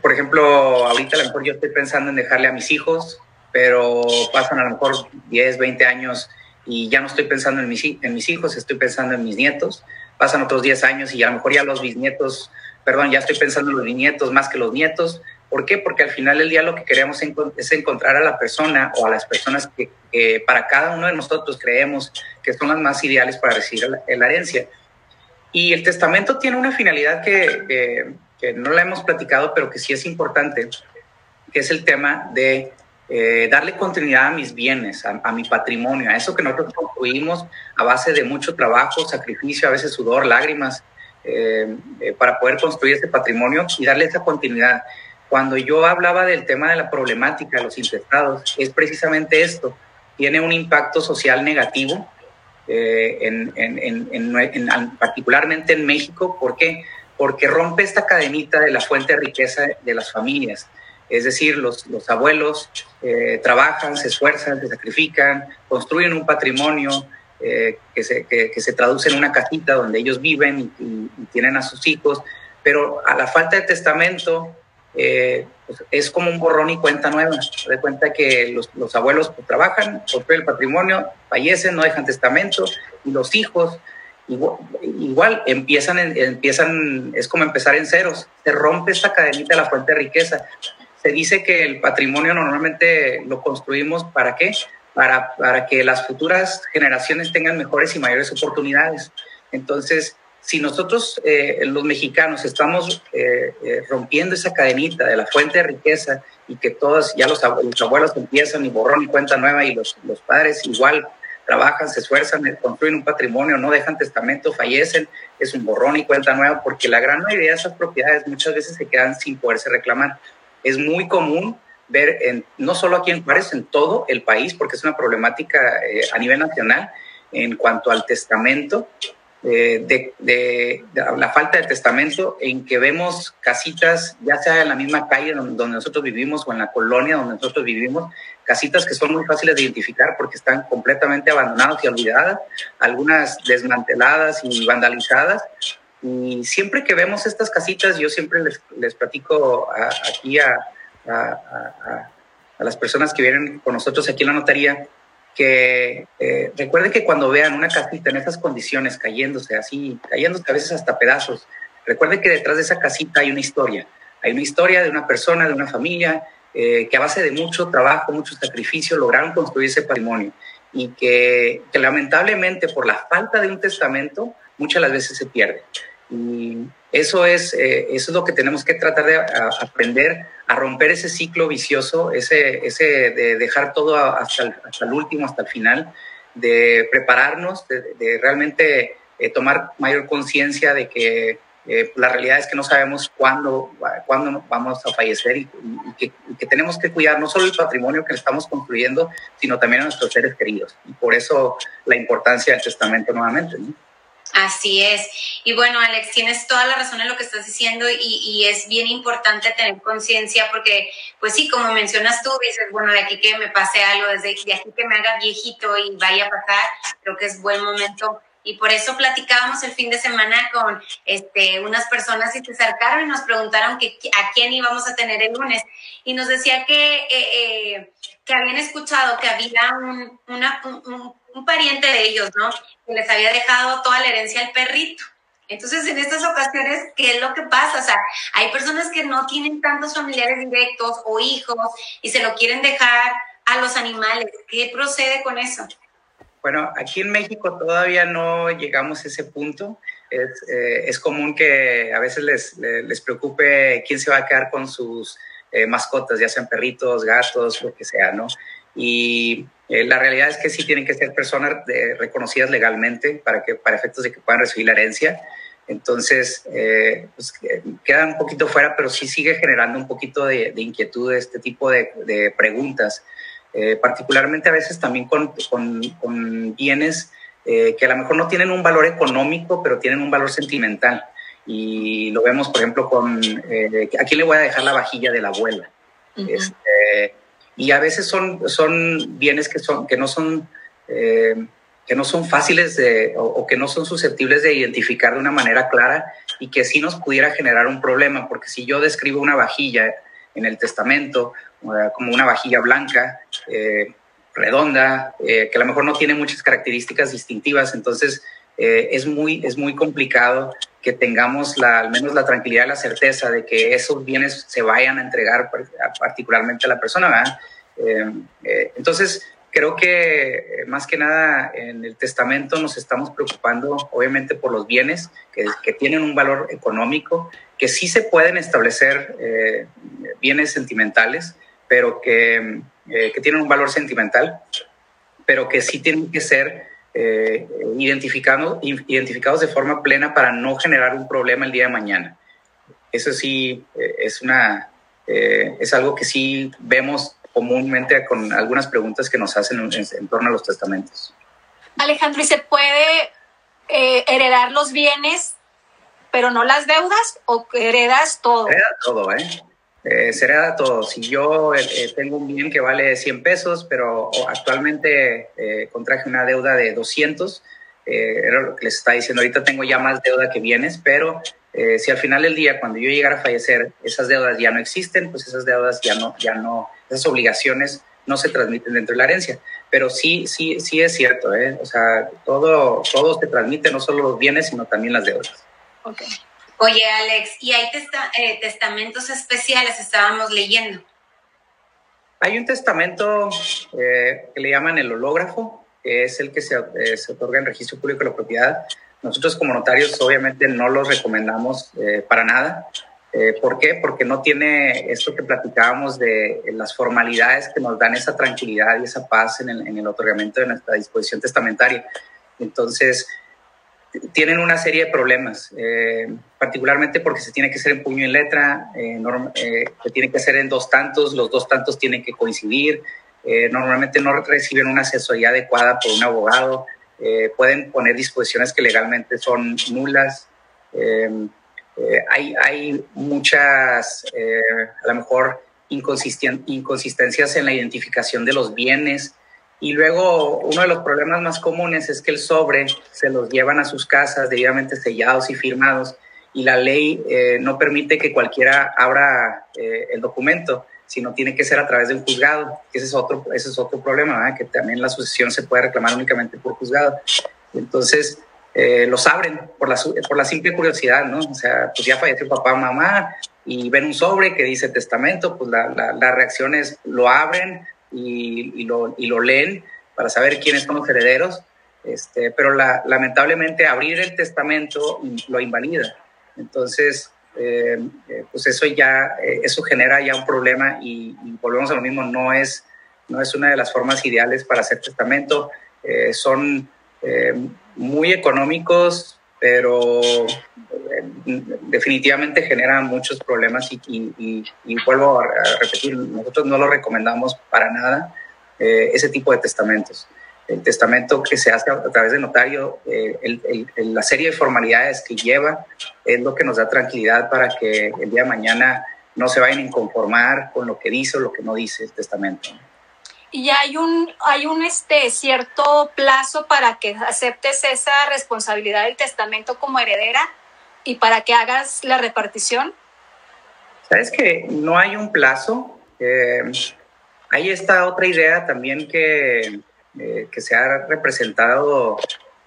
Por ejemplo, ahorita a lo mejor yo estoy pensando en dejarle a mis hijos, pero pasan a lo mejor 10, 20 años y ya no estoy pensando en mis, en mis hijos, estoy pensando en mis nietos. Pasan otros 10 años y a lo mejor ya los bisnietos, perdón, ya estoy pensando en los bisnietos más que los nietos. ¿Por qué? Porque al final del día lo que queremos es encontrar a la persona o a las personas que, para cada uno de nosotros creemos que son las más ideales para recibir la, herencia. Y el testamento tiene una finalidad que, que no la hemos platicado, pero que sí es importante, que es el tema de eh, darle continuidad a mis bienes, a, mi patrimonio, a eso que nosotros construimos a base de mucho trabajo, sacrificio, a veces sudor, lágrimas, eh, eh, para poder construir ese patrimonio y darle esa continuidad. Cuando yo hablaba del tema de la problemática de los intestados, es precisamente esto, tiene un impacto social negativo, en, particularmente en México, ¿por qué? porque rompe esta cadenita de la fuente de riqueza de las familias. Es decir, los, los abuelos eh, trabajan, se esfuerzan, se sacrifican, construyen un patrimonio eh, que, se, que, se traduce en una casita donde ellos viven y, tienen a sus hijos, pero a la falta de testamento eh, pues es como un borrón y cuenta nueva. Se da cuenta que los, los abuelos pues, trabajan, construyen el patrimonio, fallecen, no dejan testamento, y los hijos igual, empiezan, empiezan, es como empezar en ceros, se rompe esta cadenita de la fuente de riqueza. Se dice que el patrimonio normalmente lo construimos para qué? Para, para que las futuras generaciones tengan mejores y mayores oportunidades. Entonces, si nosotros, eh, los mexicanos, estamos eh, eh, rompiendo esa cadenita de la fuente de riqueza y que todos, ya los, los abuelos empiezan y borrón y cuenta nueva y los, los padres igual trabajan, se esfuerzan, construyen un patrimonio, no dejan testamento, fallecen, es un borrón y cuenta nueva, porque la gran mayoría de esas propiedades muchas veces se quedan sin poderse reclamar. Es muy común ver, en, no solo aquí en Juárez, en todo el país, porque es una problemática eh, a nivel nacional, en cuanto al testamento, eh, de, de, la falta de testamento, en que vemos casitas, ya sea en la misma calle donde, donde, nosotros vivimos o en la colonia donde nosotros vivimos, casitas que son muy fáciles de identificar porque están completamente abandonadas y olvidadas, algunas desmanteladas y vandalizadas. Y siempre que vemos estas casitas, yo siempre les, les platico a, aquí a, a, a las personas que vienen con nosotros aquí en la notaría, que eh, recuerden que cuando vean una casita en esas condiciones, cayéndose así, cayéndose a veces hasta pedazos, recuerden que detrás de esa casita hay una historia. Hay una historia de una persona, de una familia, eh, que a base de mucho trabajo, mucho sacrificio, lograron construir ese patrimonio y que, lamentablemente por la falta de un testamento muchas las veces se pierde. Y eso es, eh, eso es lo que tenemos que tratar de aprender a romper ese ciclo vicioso, ese, ese de dejar todo hasta el, hasta el último, hasta el final, de prepararnos, de, realmente eh, tomar mayor conciencia de que eh, la realidad es que no sabemos cuándo, cuándo vamos a fallecer y, que, y, que, tenemos que cuidar no solo el patrimonio que estamos construyendo, sino también a nuestros seres queridos. Y por eso la importancia del testamento nuevamente. ¿no? Así es. Y bueno, Alex, tienes toda la razón en lo que estás diciendo y, es bien importante tener conciencia porque, pues sí, como mencionas tú, dices, bueno, de aquí que me pase algo, desde de aquí que me haga viejito y vaya a pasar, creo que es buen momento. Y por eso platicábamos el fin de semana con este, unas personas y se acercaron y nos preguntaron que, a quién íbamos a tener el lunes. Y nos decía que, eh, eh, que habían escuchado que había un pariente de ellos, ¿no? Que les había dejado toda la herencia al perrito. Entonces, en estas ocasiones, ¿qué es lo que pasa? O sea, hay personas que no tienen tantos familiares directos o hijos y se lo quieren dejar a los animales. ¿Qué procede con eso? Bueno, aquí en México todavía no llegamos a ese punto. Es, eh, común que a veces les, les, preocupe quién se va a quedar con sus eh, mascotas, ya sean perritos, gatos, lo que sea, ¿no? Y eh, la realidad es que sí tienen que ser personas reconocidas legalmente para, que, para efectos de que puedan recibir la herencia. Entonces, eh, pues, queda un poquito fuera, pero sí sigue generando un poquito de, de inquietud este tipo de, de preguntas, eh, particularmente a veces también con, con, con bienes eh, que a lo mejor no tienen un valor económico, pero tienen un valor sentimental. Y lo vemos, por ejemplo, con, eh, ¿a quién le voy a dejar la vajilla de la abuela? Uh -huh. este, y a veces son, son bienes que, son, que, no son, eh, que no son fáciles de, o, que no son susceptibles de identificar de una manera clara y que sí nos pudiera generar un problema, porque si yo describo una vajilla en el testamento como una vajilla blanca, eh, redonda, eh, que a lo mejor no tiene muchas características distintivas, entonces eh, es, muy, es muy complicado que tengamos la, al menos la tranquilidad la certeza de que esos bienes se vayan a entregar particularmente a la persona. ¿verdad? Eh, eh, entonces, creo que eh, más que nada en el testamento nos estamos preocupando obviamente por los bienes que, que tienen un valor económico, que sí se pueden establecer eh, bienes sentimentales, pero que, eh, que tienen un valor sentimental, pero que sí tienen que ser eh, identificado, identificados de forma plena para no generar un problema el día de mañana. Eso sí eh, es, una, eh, es algo que sí vemos comúnmente con algunas preguntas que nos hacen en, en torno a los testamentos. Alejandro, ¿y se puede eh, heredar los bienes, pero no las deudas o heredas todo? Hereda todo, ¿eh? Eh, se hereda todo. Si yo eh, tengo un bien que vale 100 pesos, pero actualmente eh, contraje una deuda de 200, eh, era lo que les está diciendo, ahorita tengo ya más deuda que bienes, pero eh, si al final del día, cuando yo llegara a fallecer, esas deudas ya no existen, pues esas deudas ya no, ya no, esas obligaciones no se transmiten dentro de la herencia. Pero sí, sí, sí es cierto, ¿eh? O sea, todo, todo se transmite, no solo los bienes, sino también las deudas. Okay. Oye, Alex, ¿y hay eh, testamentos especiales? Estábamos leyendo. Hay un testamento eh, que le llaman el hológrafo, que es el que se, eh, se, otorga en registro público de la propiedad. Nosotros como notarios obviamente no los recomendamos para nada. ¿Por qué? Porque no tiene esto que platicábamos de las formalidades que nos dan esa tranquilidad y esa paz en el, en el otorgamiento de nuestra disposición testamentaria. Entonces, tienen una serie de problemas, eh, particularmente porque se tiene que hacer en puño y letra, eh, eh, se tiene que hacer en dos tantos, los dos tantos tienen que coincidir, normalmente no reciben una asesoría adecuada por un abogado, pueden poner disposiciones que legalmente son nulas. Hay, hay, muchas, a lo mejor, inconsistencias en la identificación de los bienes. Y luego uno de los problemas más comunes es que el sobre se los llevan a sus casas debidamente sellados y firmados y la ley no permite que cualquiera abra el documento sino tiene que ser a través de un juzgado. Ese es otro, ese es otro problema, que también la sucesión se puede reclamar únicamente por juzgado. Entonces, eh, los abren por la, por la simple curiosidad, ¿no? O sea, pues ya falleció papá mamá y ven un sobre que dice testamento, pues la, la, reacción es lo abren y, y, lo, y lo leen para saber quiénes son los herederos, este, pero la, lamentablemente abrir el testamento lo invalida. Entonces, eh, eh, pues eso ya, eh, eso genera ya un problema y, volvemos a lo mismo, no es, no es una de las formas ideales para hacer testamento. son muy económicos, pero definitivamente generan muchos problemas y, vuelvo a, repetir, nosotros no lo recomendamos para nada ese tipo de testamentos el testamento que se hace a través de notario, eh, la serie de formalidades que lleva es lo que nos da tranquilidad para que el día de mañana no se vayan a inconformar con lo que dice o lo que no dice el testamento. Y hay un, hay un este, cierto plazo para que aceptes esa responsabilidad del testamento como heredera y para que hagas la repartición. Sabes que no hay un plazo. Eh, hay esta otra idea también que eh, que se ha representado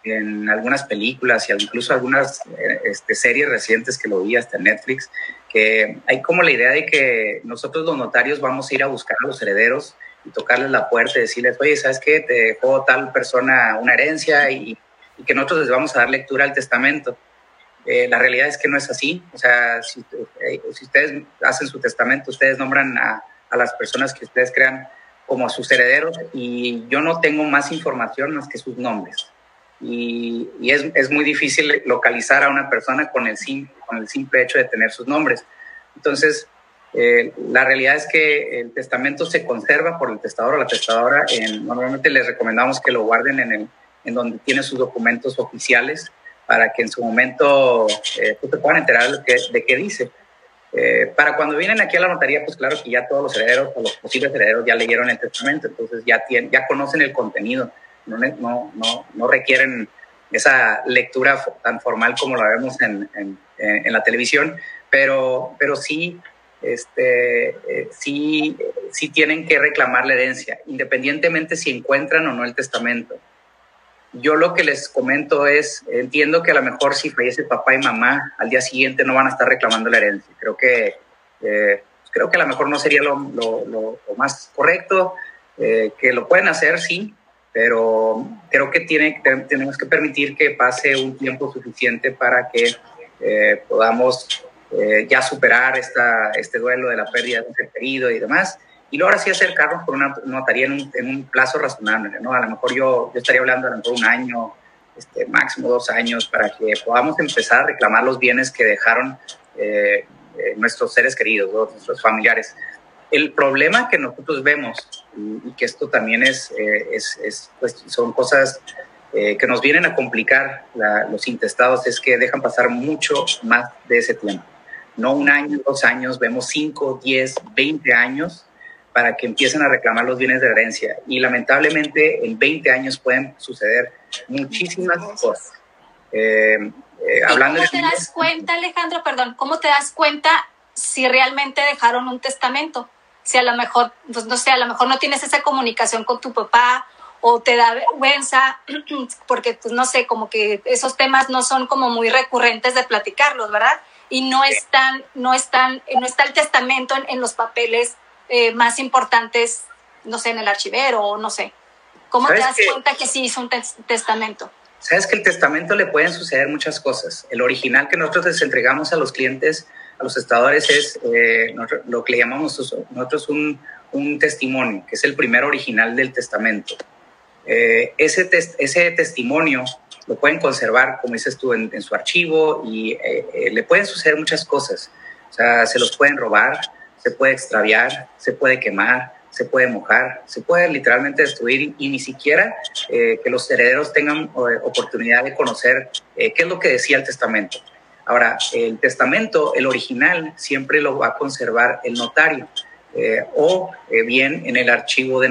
en algunas películas y incluso algunas eh, este, series recientes que lo vi hasta Netflix, que hay como la idea de que nosotros los notarios vamos a ir a buscar a los herederos y tocarles la puerta y decirles, oye, ¿sabes qué? Te dejó tal persona una herencia y, que nosotros les vamos a dar lectura al testamento. Eh, la realidad es que no es así. O sea, si, si, ustedes hacen su testamento, ustedes nombran a, a las personas que ustedes crean como a sus herederos y yo no tengo más información más que sus nombres. Y, es, es, muy difícil localizar a una persona con el, sim, con el simple hecho de tener sus nombres. Entonces, eh, la realidad es que el testamento se conserva por el testador o la testadora. En, normalmente les recomendamos que lo guarden en, el, en donde tiene sus documentos oficiales para que en su momento eh, pues, puedan enterar de qué, de qué dice. Eh, para cuando vienen aquí a la notaría, pues claro que ya todos los herederos o los posibles herederos ya leyeron el testamento, entonces ya, tienen, ya conocen el contenido, no, no, no, no requieren esa lectura tan formal como la vemos en, en, en la televisión, pero, pero sí, este, eh, sí, sí tienen que reclamar la herencia, independientemente si encuentran o no el testamento. Yo lo que les comento es, entiendo que a lo mejor si fallece papá y mamá, al día siguiente no van a estar reclamando la herencia. Creo que, eh, creo que a lo mejor no sería lo, más correcto, eh, que lo pueden hacer, sí, pero creo que tiene, tenemos que permitir que pase un tiempo suficiente para que eh, podamos ya superar esta, este duelo de la pérdida de un ser querido y demás y luego ahora sí acercarnos por una notaría en un, en un, plazo razonable, ¿no? A lo mejor yo, yo estaría hablando a lo mejor un año, este, máximo dos años, para que podamos empezar a reclamar los bienes que dejaron eh, eh, nuestros seres queridos, nuestros familiares. El problema que nosotros vemos, y, que esto también es, eh, es, es pues, son cosas que nos vienen a complicar los intestados, es que dejan pasar mucho más de ese tiempo. No un año, dos años, vemos cinco, diez, veinte años para que empiecen a reclamar los bienes de herencia. Y lamentablemente en 20 años pueden suceder muchísimas cosas. Eh, eh, hablando ¿Cómo te das cuenta, Alejandro, perdón, cómo te das cuenta si realmente dejaron un testamento? Si a lo mejor, pues no sé, a lo mejor no tienes esa comunicación con tu papá o te da vergüenza porque, pues no sé, como que esos temas no son como muy recurrentes de platicarlos, ¿verdad? Y no están, no están, no está el testamento en los papeles eh, más importantes, no sé, en el archivero o no sé. ¿Cómo te das cuenta que sí hizo un testamento? Sabes que el testamento le pueden suceder muchas cosas. El original que nosotros les entregamos a los clientes, a los estadores, es eh, lo que le llamamos nosotros un, un, testimonio, que es el primer original del testamento. Eh, ese, ese testimonio lo pueden conservar, como dices tú, en, su archivo y le pueden suceder muchas cosas. O sea, se los pueden robar, se puede extraviar, se puede quemar, se puede mojar, se puede literalmente destruir y ni siquiera eh, que los herederos tengan eh, oportunidad de conocer qué es lo que decía el testamento. Ahora, el testamento, el original, siempre lo va a conservar el notario. o bien en el archivo de,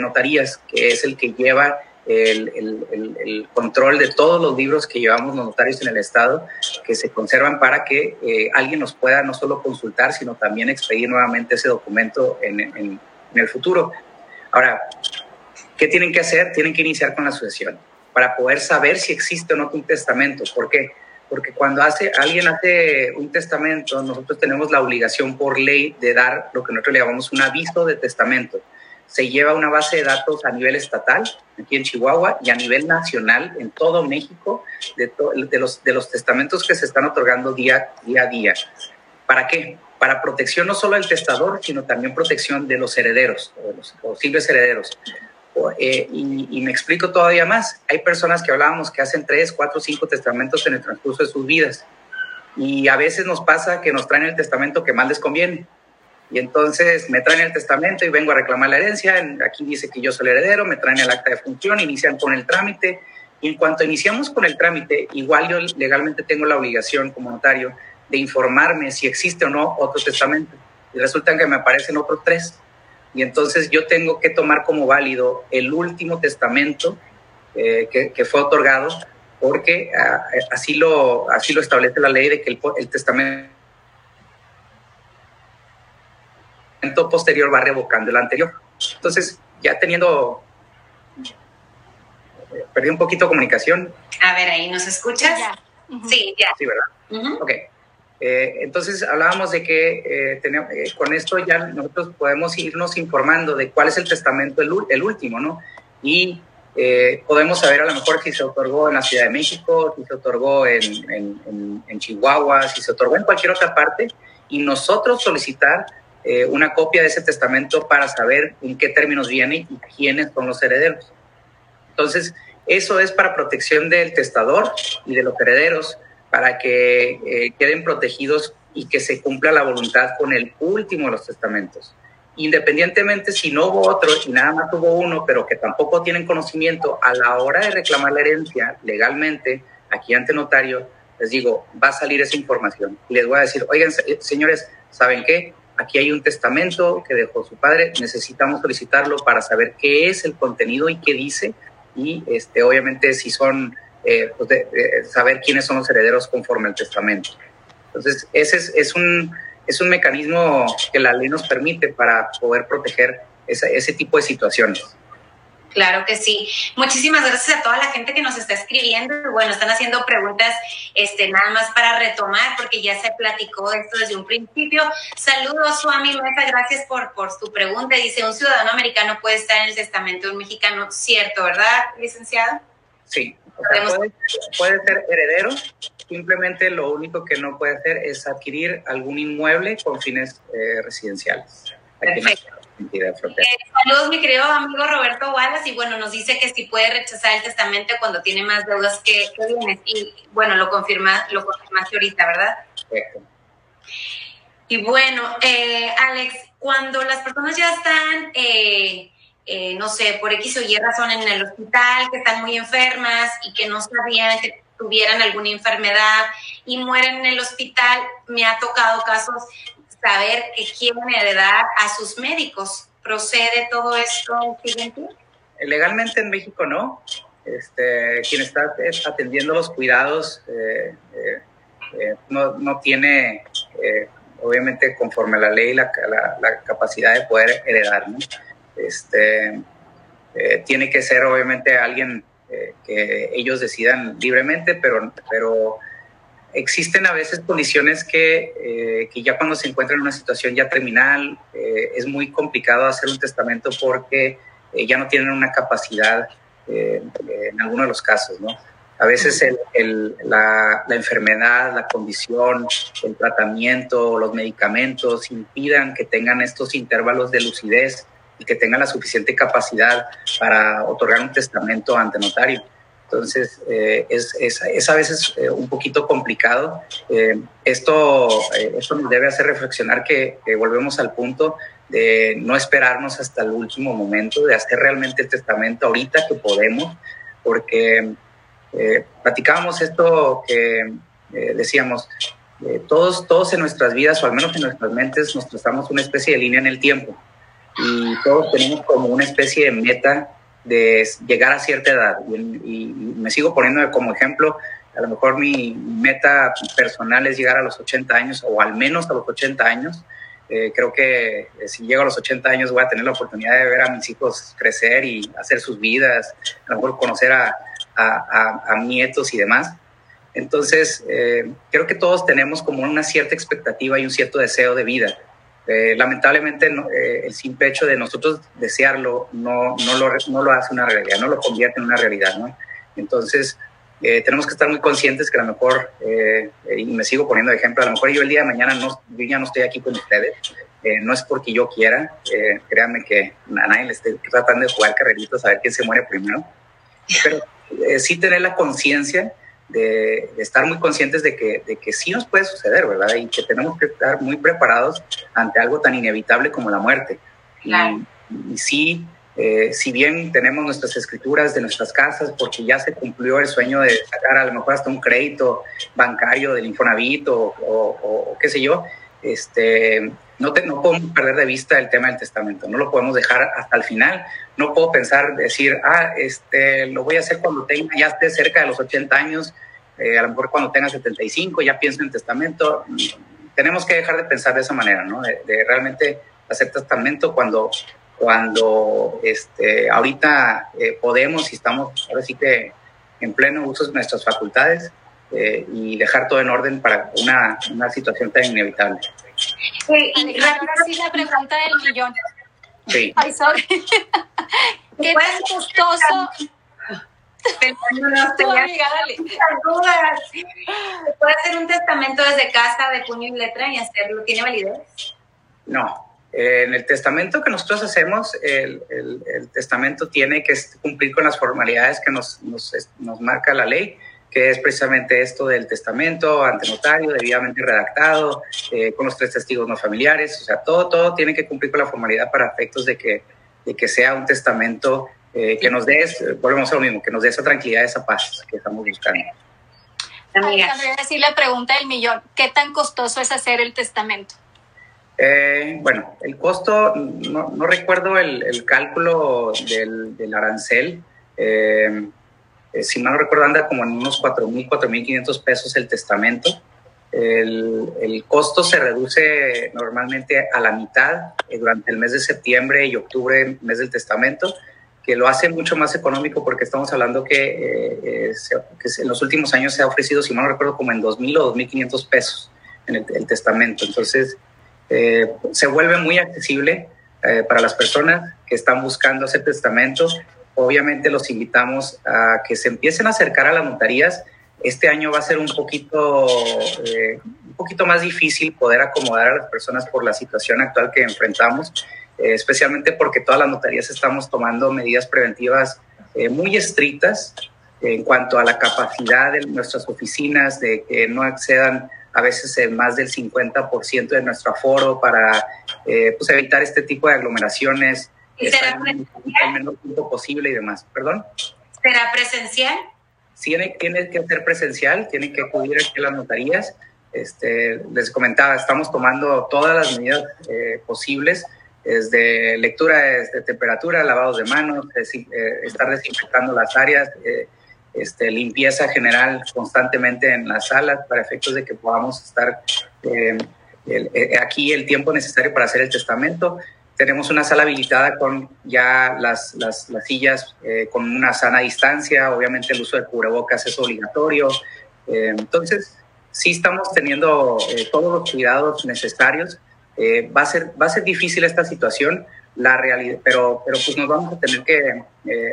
notarías, que es el que lleva el, control de todos los libros que llevamos los notarios en el Estado, que se conservan para que eh, alguien nos pueda no solo consultar, sino también expedir nuevamente ese documento en, en, el futuro. Ahora, ¿qué tienen que hacer? Tienen que iniciar con la sucesión para poder saber si existe o no un testamento. ¿Por qué? Porque cuando hace, alguien hace un testamento, nosotros tenemos la obligación por ley de dar lo que nosotros le llamamos un aviso de testamento se lleva una base de datos a nivel estatal, aquí en Chihuahua, y a nivel nacional, en todo México, de, los, testamentos que se están otorgando día, día a día. ¿Para qué? Para protección no solo del testador, sino también protección de los herederos, o de los posibles herederos. Eh, y, y, me explico todavía más. Hay personas que hablábamos que hacen tres, cuatro, cinco testamentos en el transcurso de sus vidas. Y a veces nos pasa que nos traen el testamento que más les conviene y entonces me traen el testamento y vengo a reclamar la herencia. Aquí dice que yo soy el heredero, me traen el acta de función, inician con el trámite. Y en cuanto iniciamos con el trámite, igual yo legalmente tengo la obligación como notario de informarme si existe o no otro testamento. Y resulta que me aparecen otros tres. Y entonces yo tengo que tomar como válido el último testamento eh, que, fue otorgado, porque ah, así, lo, así lo establece la ley de que el, el testamento posterior va revocando el anterior. Entonces, ya teniendo, eh, perdí un poquito de comunicación. A ver, ahí nos escuchas. Sí, ya. Sí, ¿verdad? Ok. Eh, entonces hablábamos de que eh, tenemos, con esto ya nosotros podemos irnos informando de cuál es el testamento, el, el último, ¿no? Y podemos saber a lo mejor si se otorgó en la Ciudad de México, si se otorgó en, en, en Chihuahua, si se otorgó en cualquier otra parte, y nosotros solicitar eh, una copia de ese testamento para saber en qué términos viene y quiénes son los herederos. Entonces, eso es para protección del testador y de los herederos, para que eh, queden protegidos y que se cumpla la voluntad con el último de los testamentos. Independientemente si no hubo otro y nada más hubo uno, pero que tampoco tienen conocimiento a la hora de reclamar la herencia legalmente, aquí ante notario, les digo, va a salir esa información. Y les voy a decir, oigan, señores, ¿saben qué? Aquí hay un testamento que dejó su padre, necesitamos solicitarlo para saber qué es el contenido y qué dice, y este, obviamente si son, eh, pues saber quiénes son los herederos conforme al testamento. Entonces, ese es, un, es un mecanismo que la ley nos permite para poder proteger ese tipo de situaciones. Claro que sí. Muchísimas gracias a toda la gente que nos está escribiendo. Bueno, están haciendo preguntas este, nada más para retomar, porque ya se platicó esto desde un principio. Saludos, Suami Mesa, gracias por, por su pregunta. Dice, un ciudadano americano puede estar en el testamento de un mexicano, cierto, ¿verdad, licenciado? Sí, puede, ser heredero, simplemente lo único que no puede hacer es adquirir algún inmueble con fines eh, residenciales. Perfecto. Eh, saludos, mi querido amigo Roberto Wallace. Y bueno, nos dice que si puede rechazar el testamento cuando tiene más deudas que, bienes. Y bueno, lo confirma, lo confirmaste ahorita, ¿verdad? Perfecto. Y bueno, eh, Alex, cuando las personas ya están, eh, no sé, por X o Y razón en el hospital, que están muy enfermas y que no sabían que tuvieran alguna enfermedad y mueren en el hospital, me ha tocado casos saber que quieren heredar a sus médicos. ¿Procede todo esto, Legalmente en México no. Este, quien está atendiendo los cuidados eh, eh, eh, no, no, tiene, obviamente, conforme a la ley, la, la, capacidad de poder heredar. Este, tiene que ser, obviamente, alguien que ellos decidan libremente, pero, pero existen a veces condiciones que, eh, que, ya cuando se encuentra en una situación ya terminal eh, es muy complicado hacer un testamento porque eh, ya no tienen una capacidad en algunos de los casos, ¿no? A veces el, la, la, enfermedad, la condición, el tratamiento, los medicamentos impidan que tengan estos intervalos de lucidez y que tengan la suficiente capacidad para otorgar un testamento ante notario. Entonces, eh, es, es, es, a veces eh, un poquito complicado. Eh, esto, esto nos debe hacer reflexionar que, volvemos al punto de no esperarnos hasta el último momento, de hacer realmente el testamento ahorita que podemos, porque eh, platicábamos esto que eh, decíamos, eh, todos, todos en nuestras vidas, o al menos en nuestras mentes, nos trazamos una especie de línea en el tiempo y todos tenemos como una especie de meta de llegar a cierta edad. Y, me sigo poniendo como ejemplo, a lo mejor mi meta personal es llegar a los 80 años o al menos a los 80 años. Eh, creo que eh, si llego a los 80 años voy a tener la oportunidad de ver a mis hijos crecer y hacer sus vidas, a lo mejor conocer a, a, a, nietos y demás. Entonces, eh, creo que todos tenemos como una cierta expectativa y un cierto deseo de vida. Eh, lamentablemente, eh, el simple hecho de nosotros desearlo no, no, lo, no lo hace una realidad, no lo convierte en una realidad. ¿no? Entonces, eh, tenemos que estar muy conscientes que a lo mejor, y me sigo poniendo de ejemplo, a lo mejor yo el día de mañana no, yo ya no estoy aquí con ustedes, no es porque yo quiera, créanme que a nadie le estoy tratando de jugar carreritos a ver quién se muere primero, pero sí tener la conciencia de, estar muy conscientes de que, de que sí nos puede suceder, ¿verdad? Y que tenemos que estar muy preparados ante algo tan inevitable como la muerte. Y, sí, eh, si bien tenemos nuestras escrituras de nuestras casas, porque ya se cumplió el sueño de sacar a lo mejor hasta un crédito bancario del Infonavit o, o, qué sé yo, este, no, te, no podemos perder de vista el tema del testamento, no lo podemos dejar hasta el final. No puedo pensar, decir, ah, este, lo voy a hacer cuando tenga, ya esté cerca de los 80 años, eh, a lo mejor cuando tenga 75, ya pienso en testamento. Tenemos que dejar de pensar de esa manera, ¿no? De, realmente hacer testamento cuando, cuando este, ahorita eh, podemos y estamos, ahora sí que en pleno uso de nuestras facultades eh, y dejar todo en orden para una, una situación tan inevitable. Sí, y ahora sí la pregunta del millón. Sí. Ay, sorry. ¿Qué tan costoso? Dudas. ¿Se puede hacer un testamento desde casa de puño y letra y hacerlo? ¿Tiene validez? No. en el testamento que nosotros hacemos, el, el, el, testamento tiene que cumplir con las formalidades que nos, nos, nos marca la ley que es precisamente esto del testamento ante notario, debidamente redactado, eh, con los tres testigos no familiares, o sea, todo, todo tiene que cumplir con la formalidad para efectos de que, de que sea un testamento eh, que nos dé, volvemos a lo mismo, que nos dé esa tranquilidad, esa paz que estamos buscando. Amiga. decir la pregunta del millón, ¿qué tan costoso es hacer el testamento? Eh, bueno, el costo, no, no recuerdo el, el cálculo del, del arancel, eh, eh, si mal no recuerdo, anda como en unos 4.000, 4.500 pesos el testamento. El, el, costo se reduce normalmente a la mitad eh, durante el mes de septiembre y octubre, mes del testamento, que lo hace mucho más económico porque estamos hablando que, eh, que en los últimos años se ha ofrecido, si mal no recuerdo, como en 2.000 o 2.500 pesos en el, el testamento. Entonces, se vuelve muy accesible para las personas que están buscando hacer testamento obviamente los invitamos a que se empiecen a acercar a las notarías. Este año va a ser un poquito, eh, un poquito más difícil poder acomodar a las personas por la situación actual que enfrentamos, eh, especialmente porque todas las notarías estamos tomando medidas preventivas eh, muy estrictas en cuanto a la capacidad de nuestras oficinas de que no accedan a veces en más del 50% de nuestro aforo para pues evitar este tipo de aglomeraciones será presencial? el menor tiempo posible y demás. ¿Perdón? ¿Será presencial? Tiene, tiene que ser presencial, tiene que acudir aquí a las notarías. Este, les comentaba, estamos tomando todas las medidas eh, posibles, desde lectura de, temperatura, lavados de manos, eh, estar desinfectando las áreas, eh, este, limpieza general constantemente en las salas para efectos de que podamos estar aquí el tiempo necesario para hacer el testamento. Tenemos una sala habilitada con ya las, las, las sillas eh, con una sana distancia, obviamente el uso de cubrebocas es obligatorio. Eh, entonces, sí estamos teniendo eh, todos los cuidados necesarios. va, a ser, va a ser difícil esta situación, la realidad, pero, pero pues nos vamos a tener que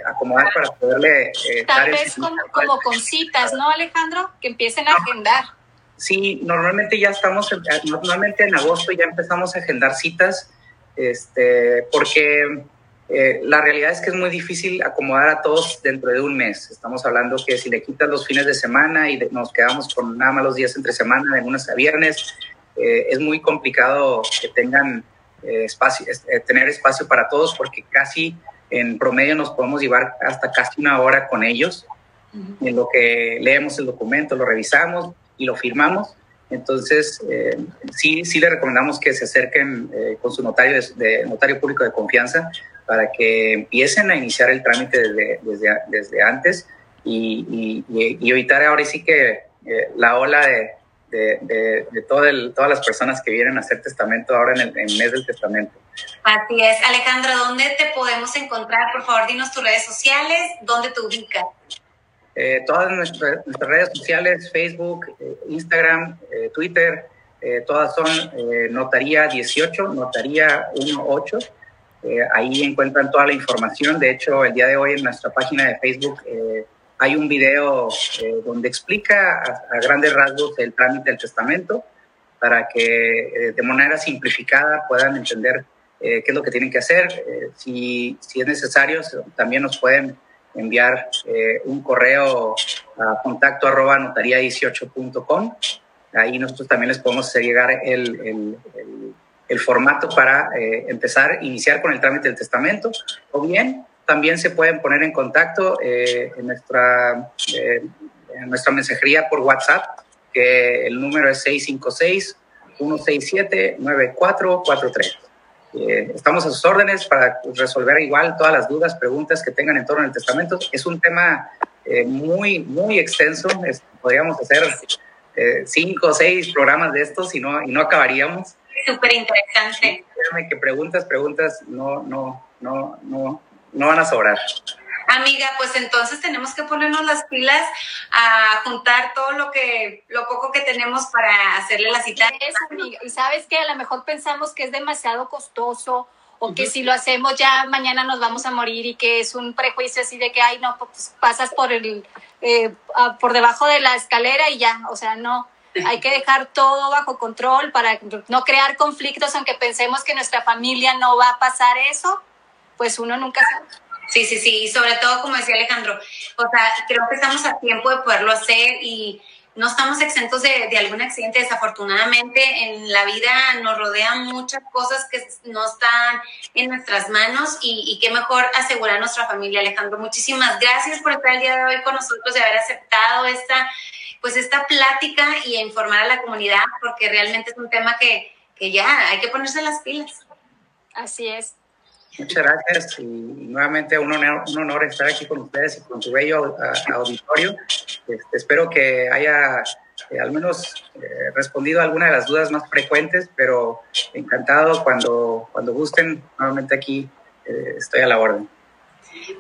acomodar para poderle... Tal vez como, como, con citas, ¿no, Alejandro? Que empiecen a agendar. Sí, normalmente ya estamos, normalmente en agosto ya empezamos a agendar citas este, porque eh, la realidad es que es muy difícil acomodar a todos dentro de un mes. Estamos hablando que si le quitas los fines de semana y nos quedamos con nada más los días entre semana, de lunes a viernes, eh, es muy complicado que tengan espacio, tener espacio para todos porque casi en promedio nos podemos llevar hasta casi una hora con ellos, en lo que leemos el documento, lo revisamos y lo firmamos. Entonces, eh, sí, sí le recomendamos que se acerquen eh, con su notario, de, notario público de confianza para que empiecen a iniciar el trámite desde, desde, antes y, evitar ahora sí que eh, la ola de, de, de todas las personas que vienen a hacer testamento ahora en el, en el mes del testamento. Así es. Alejandro, ¿dónde te podemos encontrar? Por favor, dinos tus redes sociales, ¿dónde te ubicas? Eh, todas nuestras, redes sociales, Facebook, eh, Instagram, eh, Twitter, todas son Notaría 18, Notaría 18. ahí encuentran toda la información. De hecho, el día de hoy en nuestra página de Facebook hay un video donde explica a, a, grandes rasgos el trámite del testamento para que de manera simplificada puedan entender qué es lo que tienen que hacer. si, si es necesario, también nos pueden enviar eh, un correo a contacto arroba notaría18.com. Ahí nosotros también les podemos hacer llegar el, el, el, formato para eh, empezar, iniciar con el trámite del testamento. O bien, también se pueden poner en contacto eh, en, nuestra, en nuestra mensajería por WhatsApp, que el número es 656 167 9443. Eh, estamos a sus órdenes para resolver igual todas las dudas, preguntas que tengan en torno al testamento. Es un tema eh, muy, muy extenso. podríamos hacer eh, cinco o seis programas de estos y no, y no acabaríamos. Súper interesante. que preguntas, preguntas no, no, no, no, no van a sobrar. Amiga, pues entonces tenemos que ponernos las pilas a juntar todo lo que, lo poco que tenemos para hacerle la cita. Y sabes que a lo mejor pensamos que es demasiado costoso o que si lo hacemos ya mañana nos vamos a morir y que es un prejuicio así de que, ay, no, pues pasas por el, eh, por debajo de la escalera y ya, o sea, no. Hay que dejar todo bajo control para no crear conflictos, aunque pensemos que nuestra familia no va a pasar eso, pues uno nunca sabe. Sí, sí, sí, y sobre todo, como decía Alejandro, o sea, creo que estamos a tiempo de poderlo hacer y no estamos exentos de, algún accidente. Desafortunadamente, en la vida nos rodean muchas cosas que no están en nuestras manos y, y qué mejor asegurar a nuestra familia. Alejandro, muchísimas gracias por estar el día de hoy con nosotros y haber aceptado esta, pues esta plática y informar a la comunidad, porque realmente es un tema que, que ya hay que ponerse las pilas. Así es. Muchas gracias y nuevamente un honor, un honor estar aquí con ustedes y con tu bello auditorio. Este, espero que haya eh, al menos eh, respondido a alguna de las dudas más frecuentes, pero encantado cuando, cuando gusten. Nuevamente aquí eh, estoy a la orden.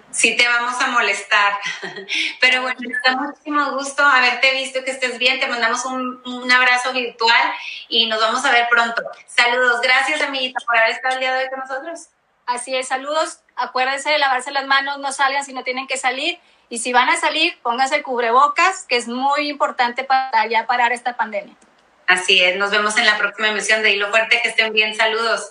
Sí, te vamos a molestar. Pero bueno, nos da muchísimo gusto haberte visto, que estés bien. Te mandamos un, un, abrazo virtual y nos vamos a ver pronto. Saludos. Gracias, amiguita, por haber estado el día de hoy con nosotros. Así es, saludos. Acuérdense de lavarse las manos, no salgan si no tienen que salir. Y si van a salir, pónganse el cubrebocas, que es muy importante para ya parar esta pandemia. Así es, nos vemos en la próxima emisión de Hilo Fuerte. Que estén bien, saludos.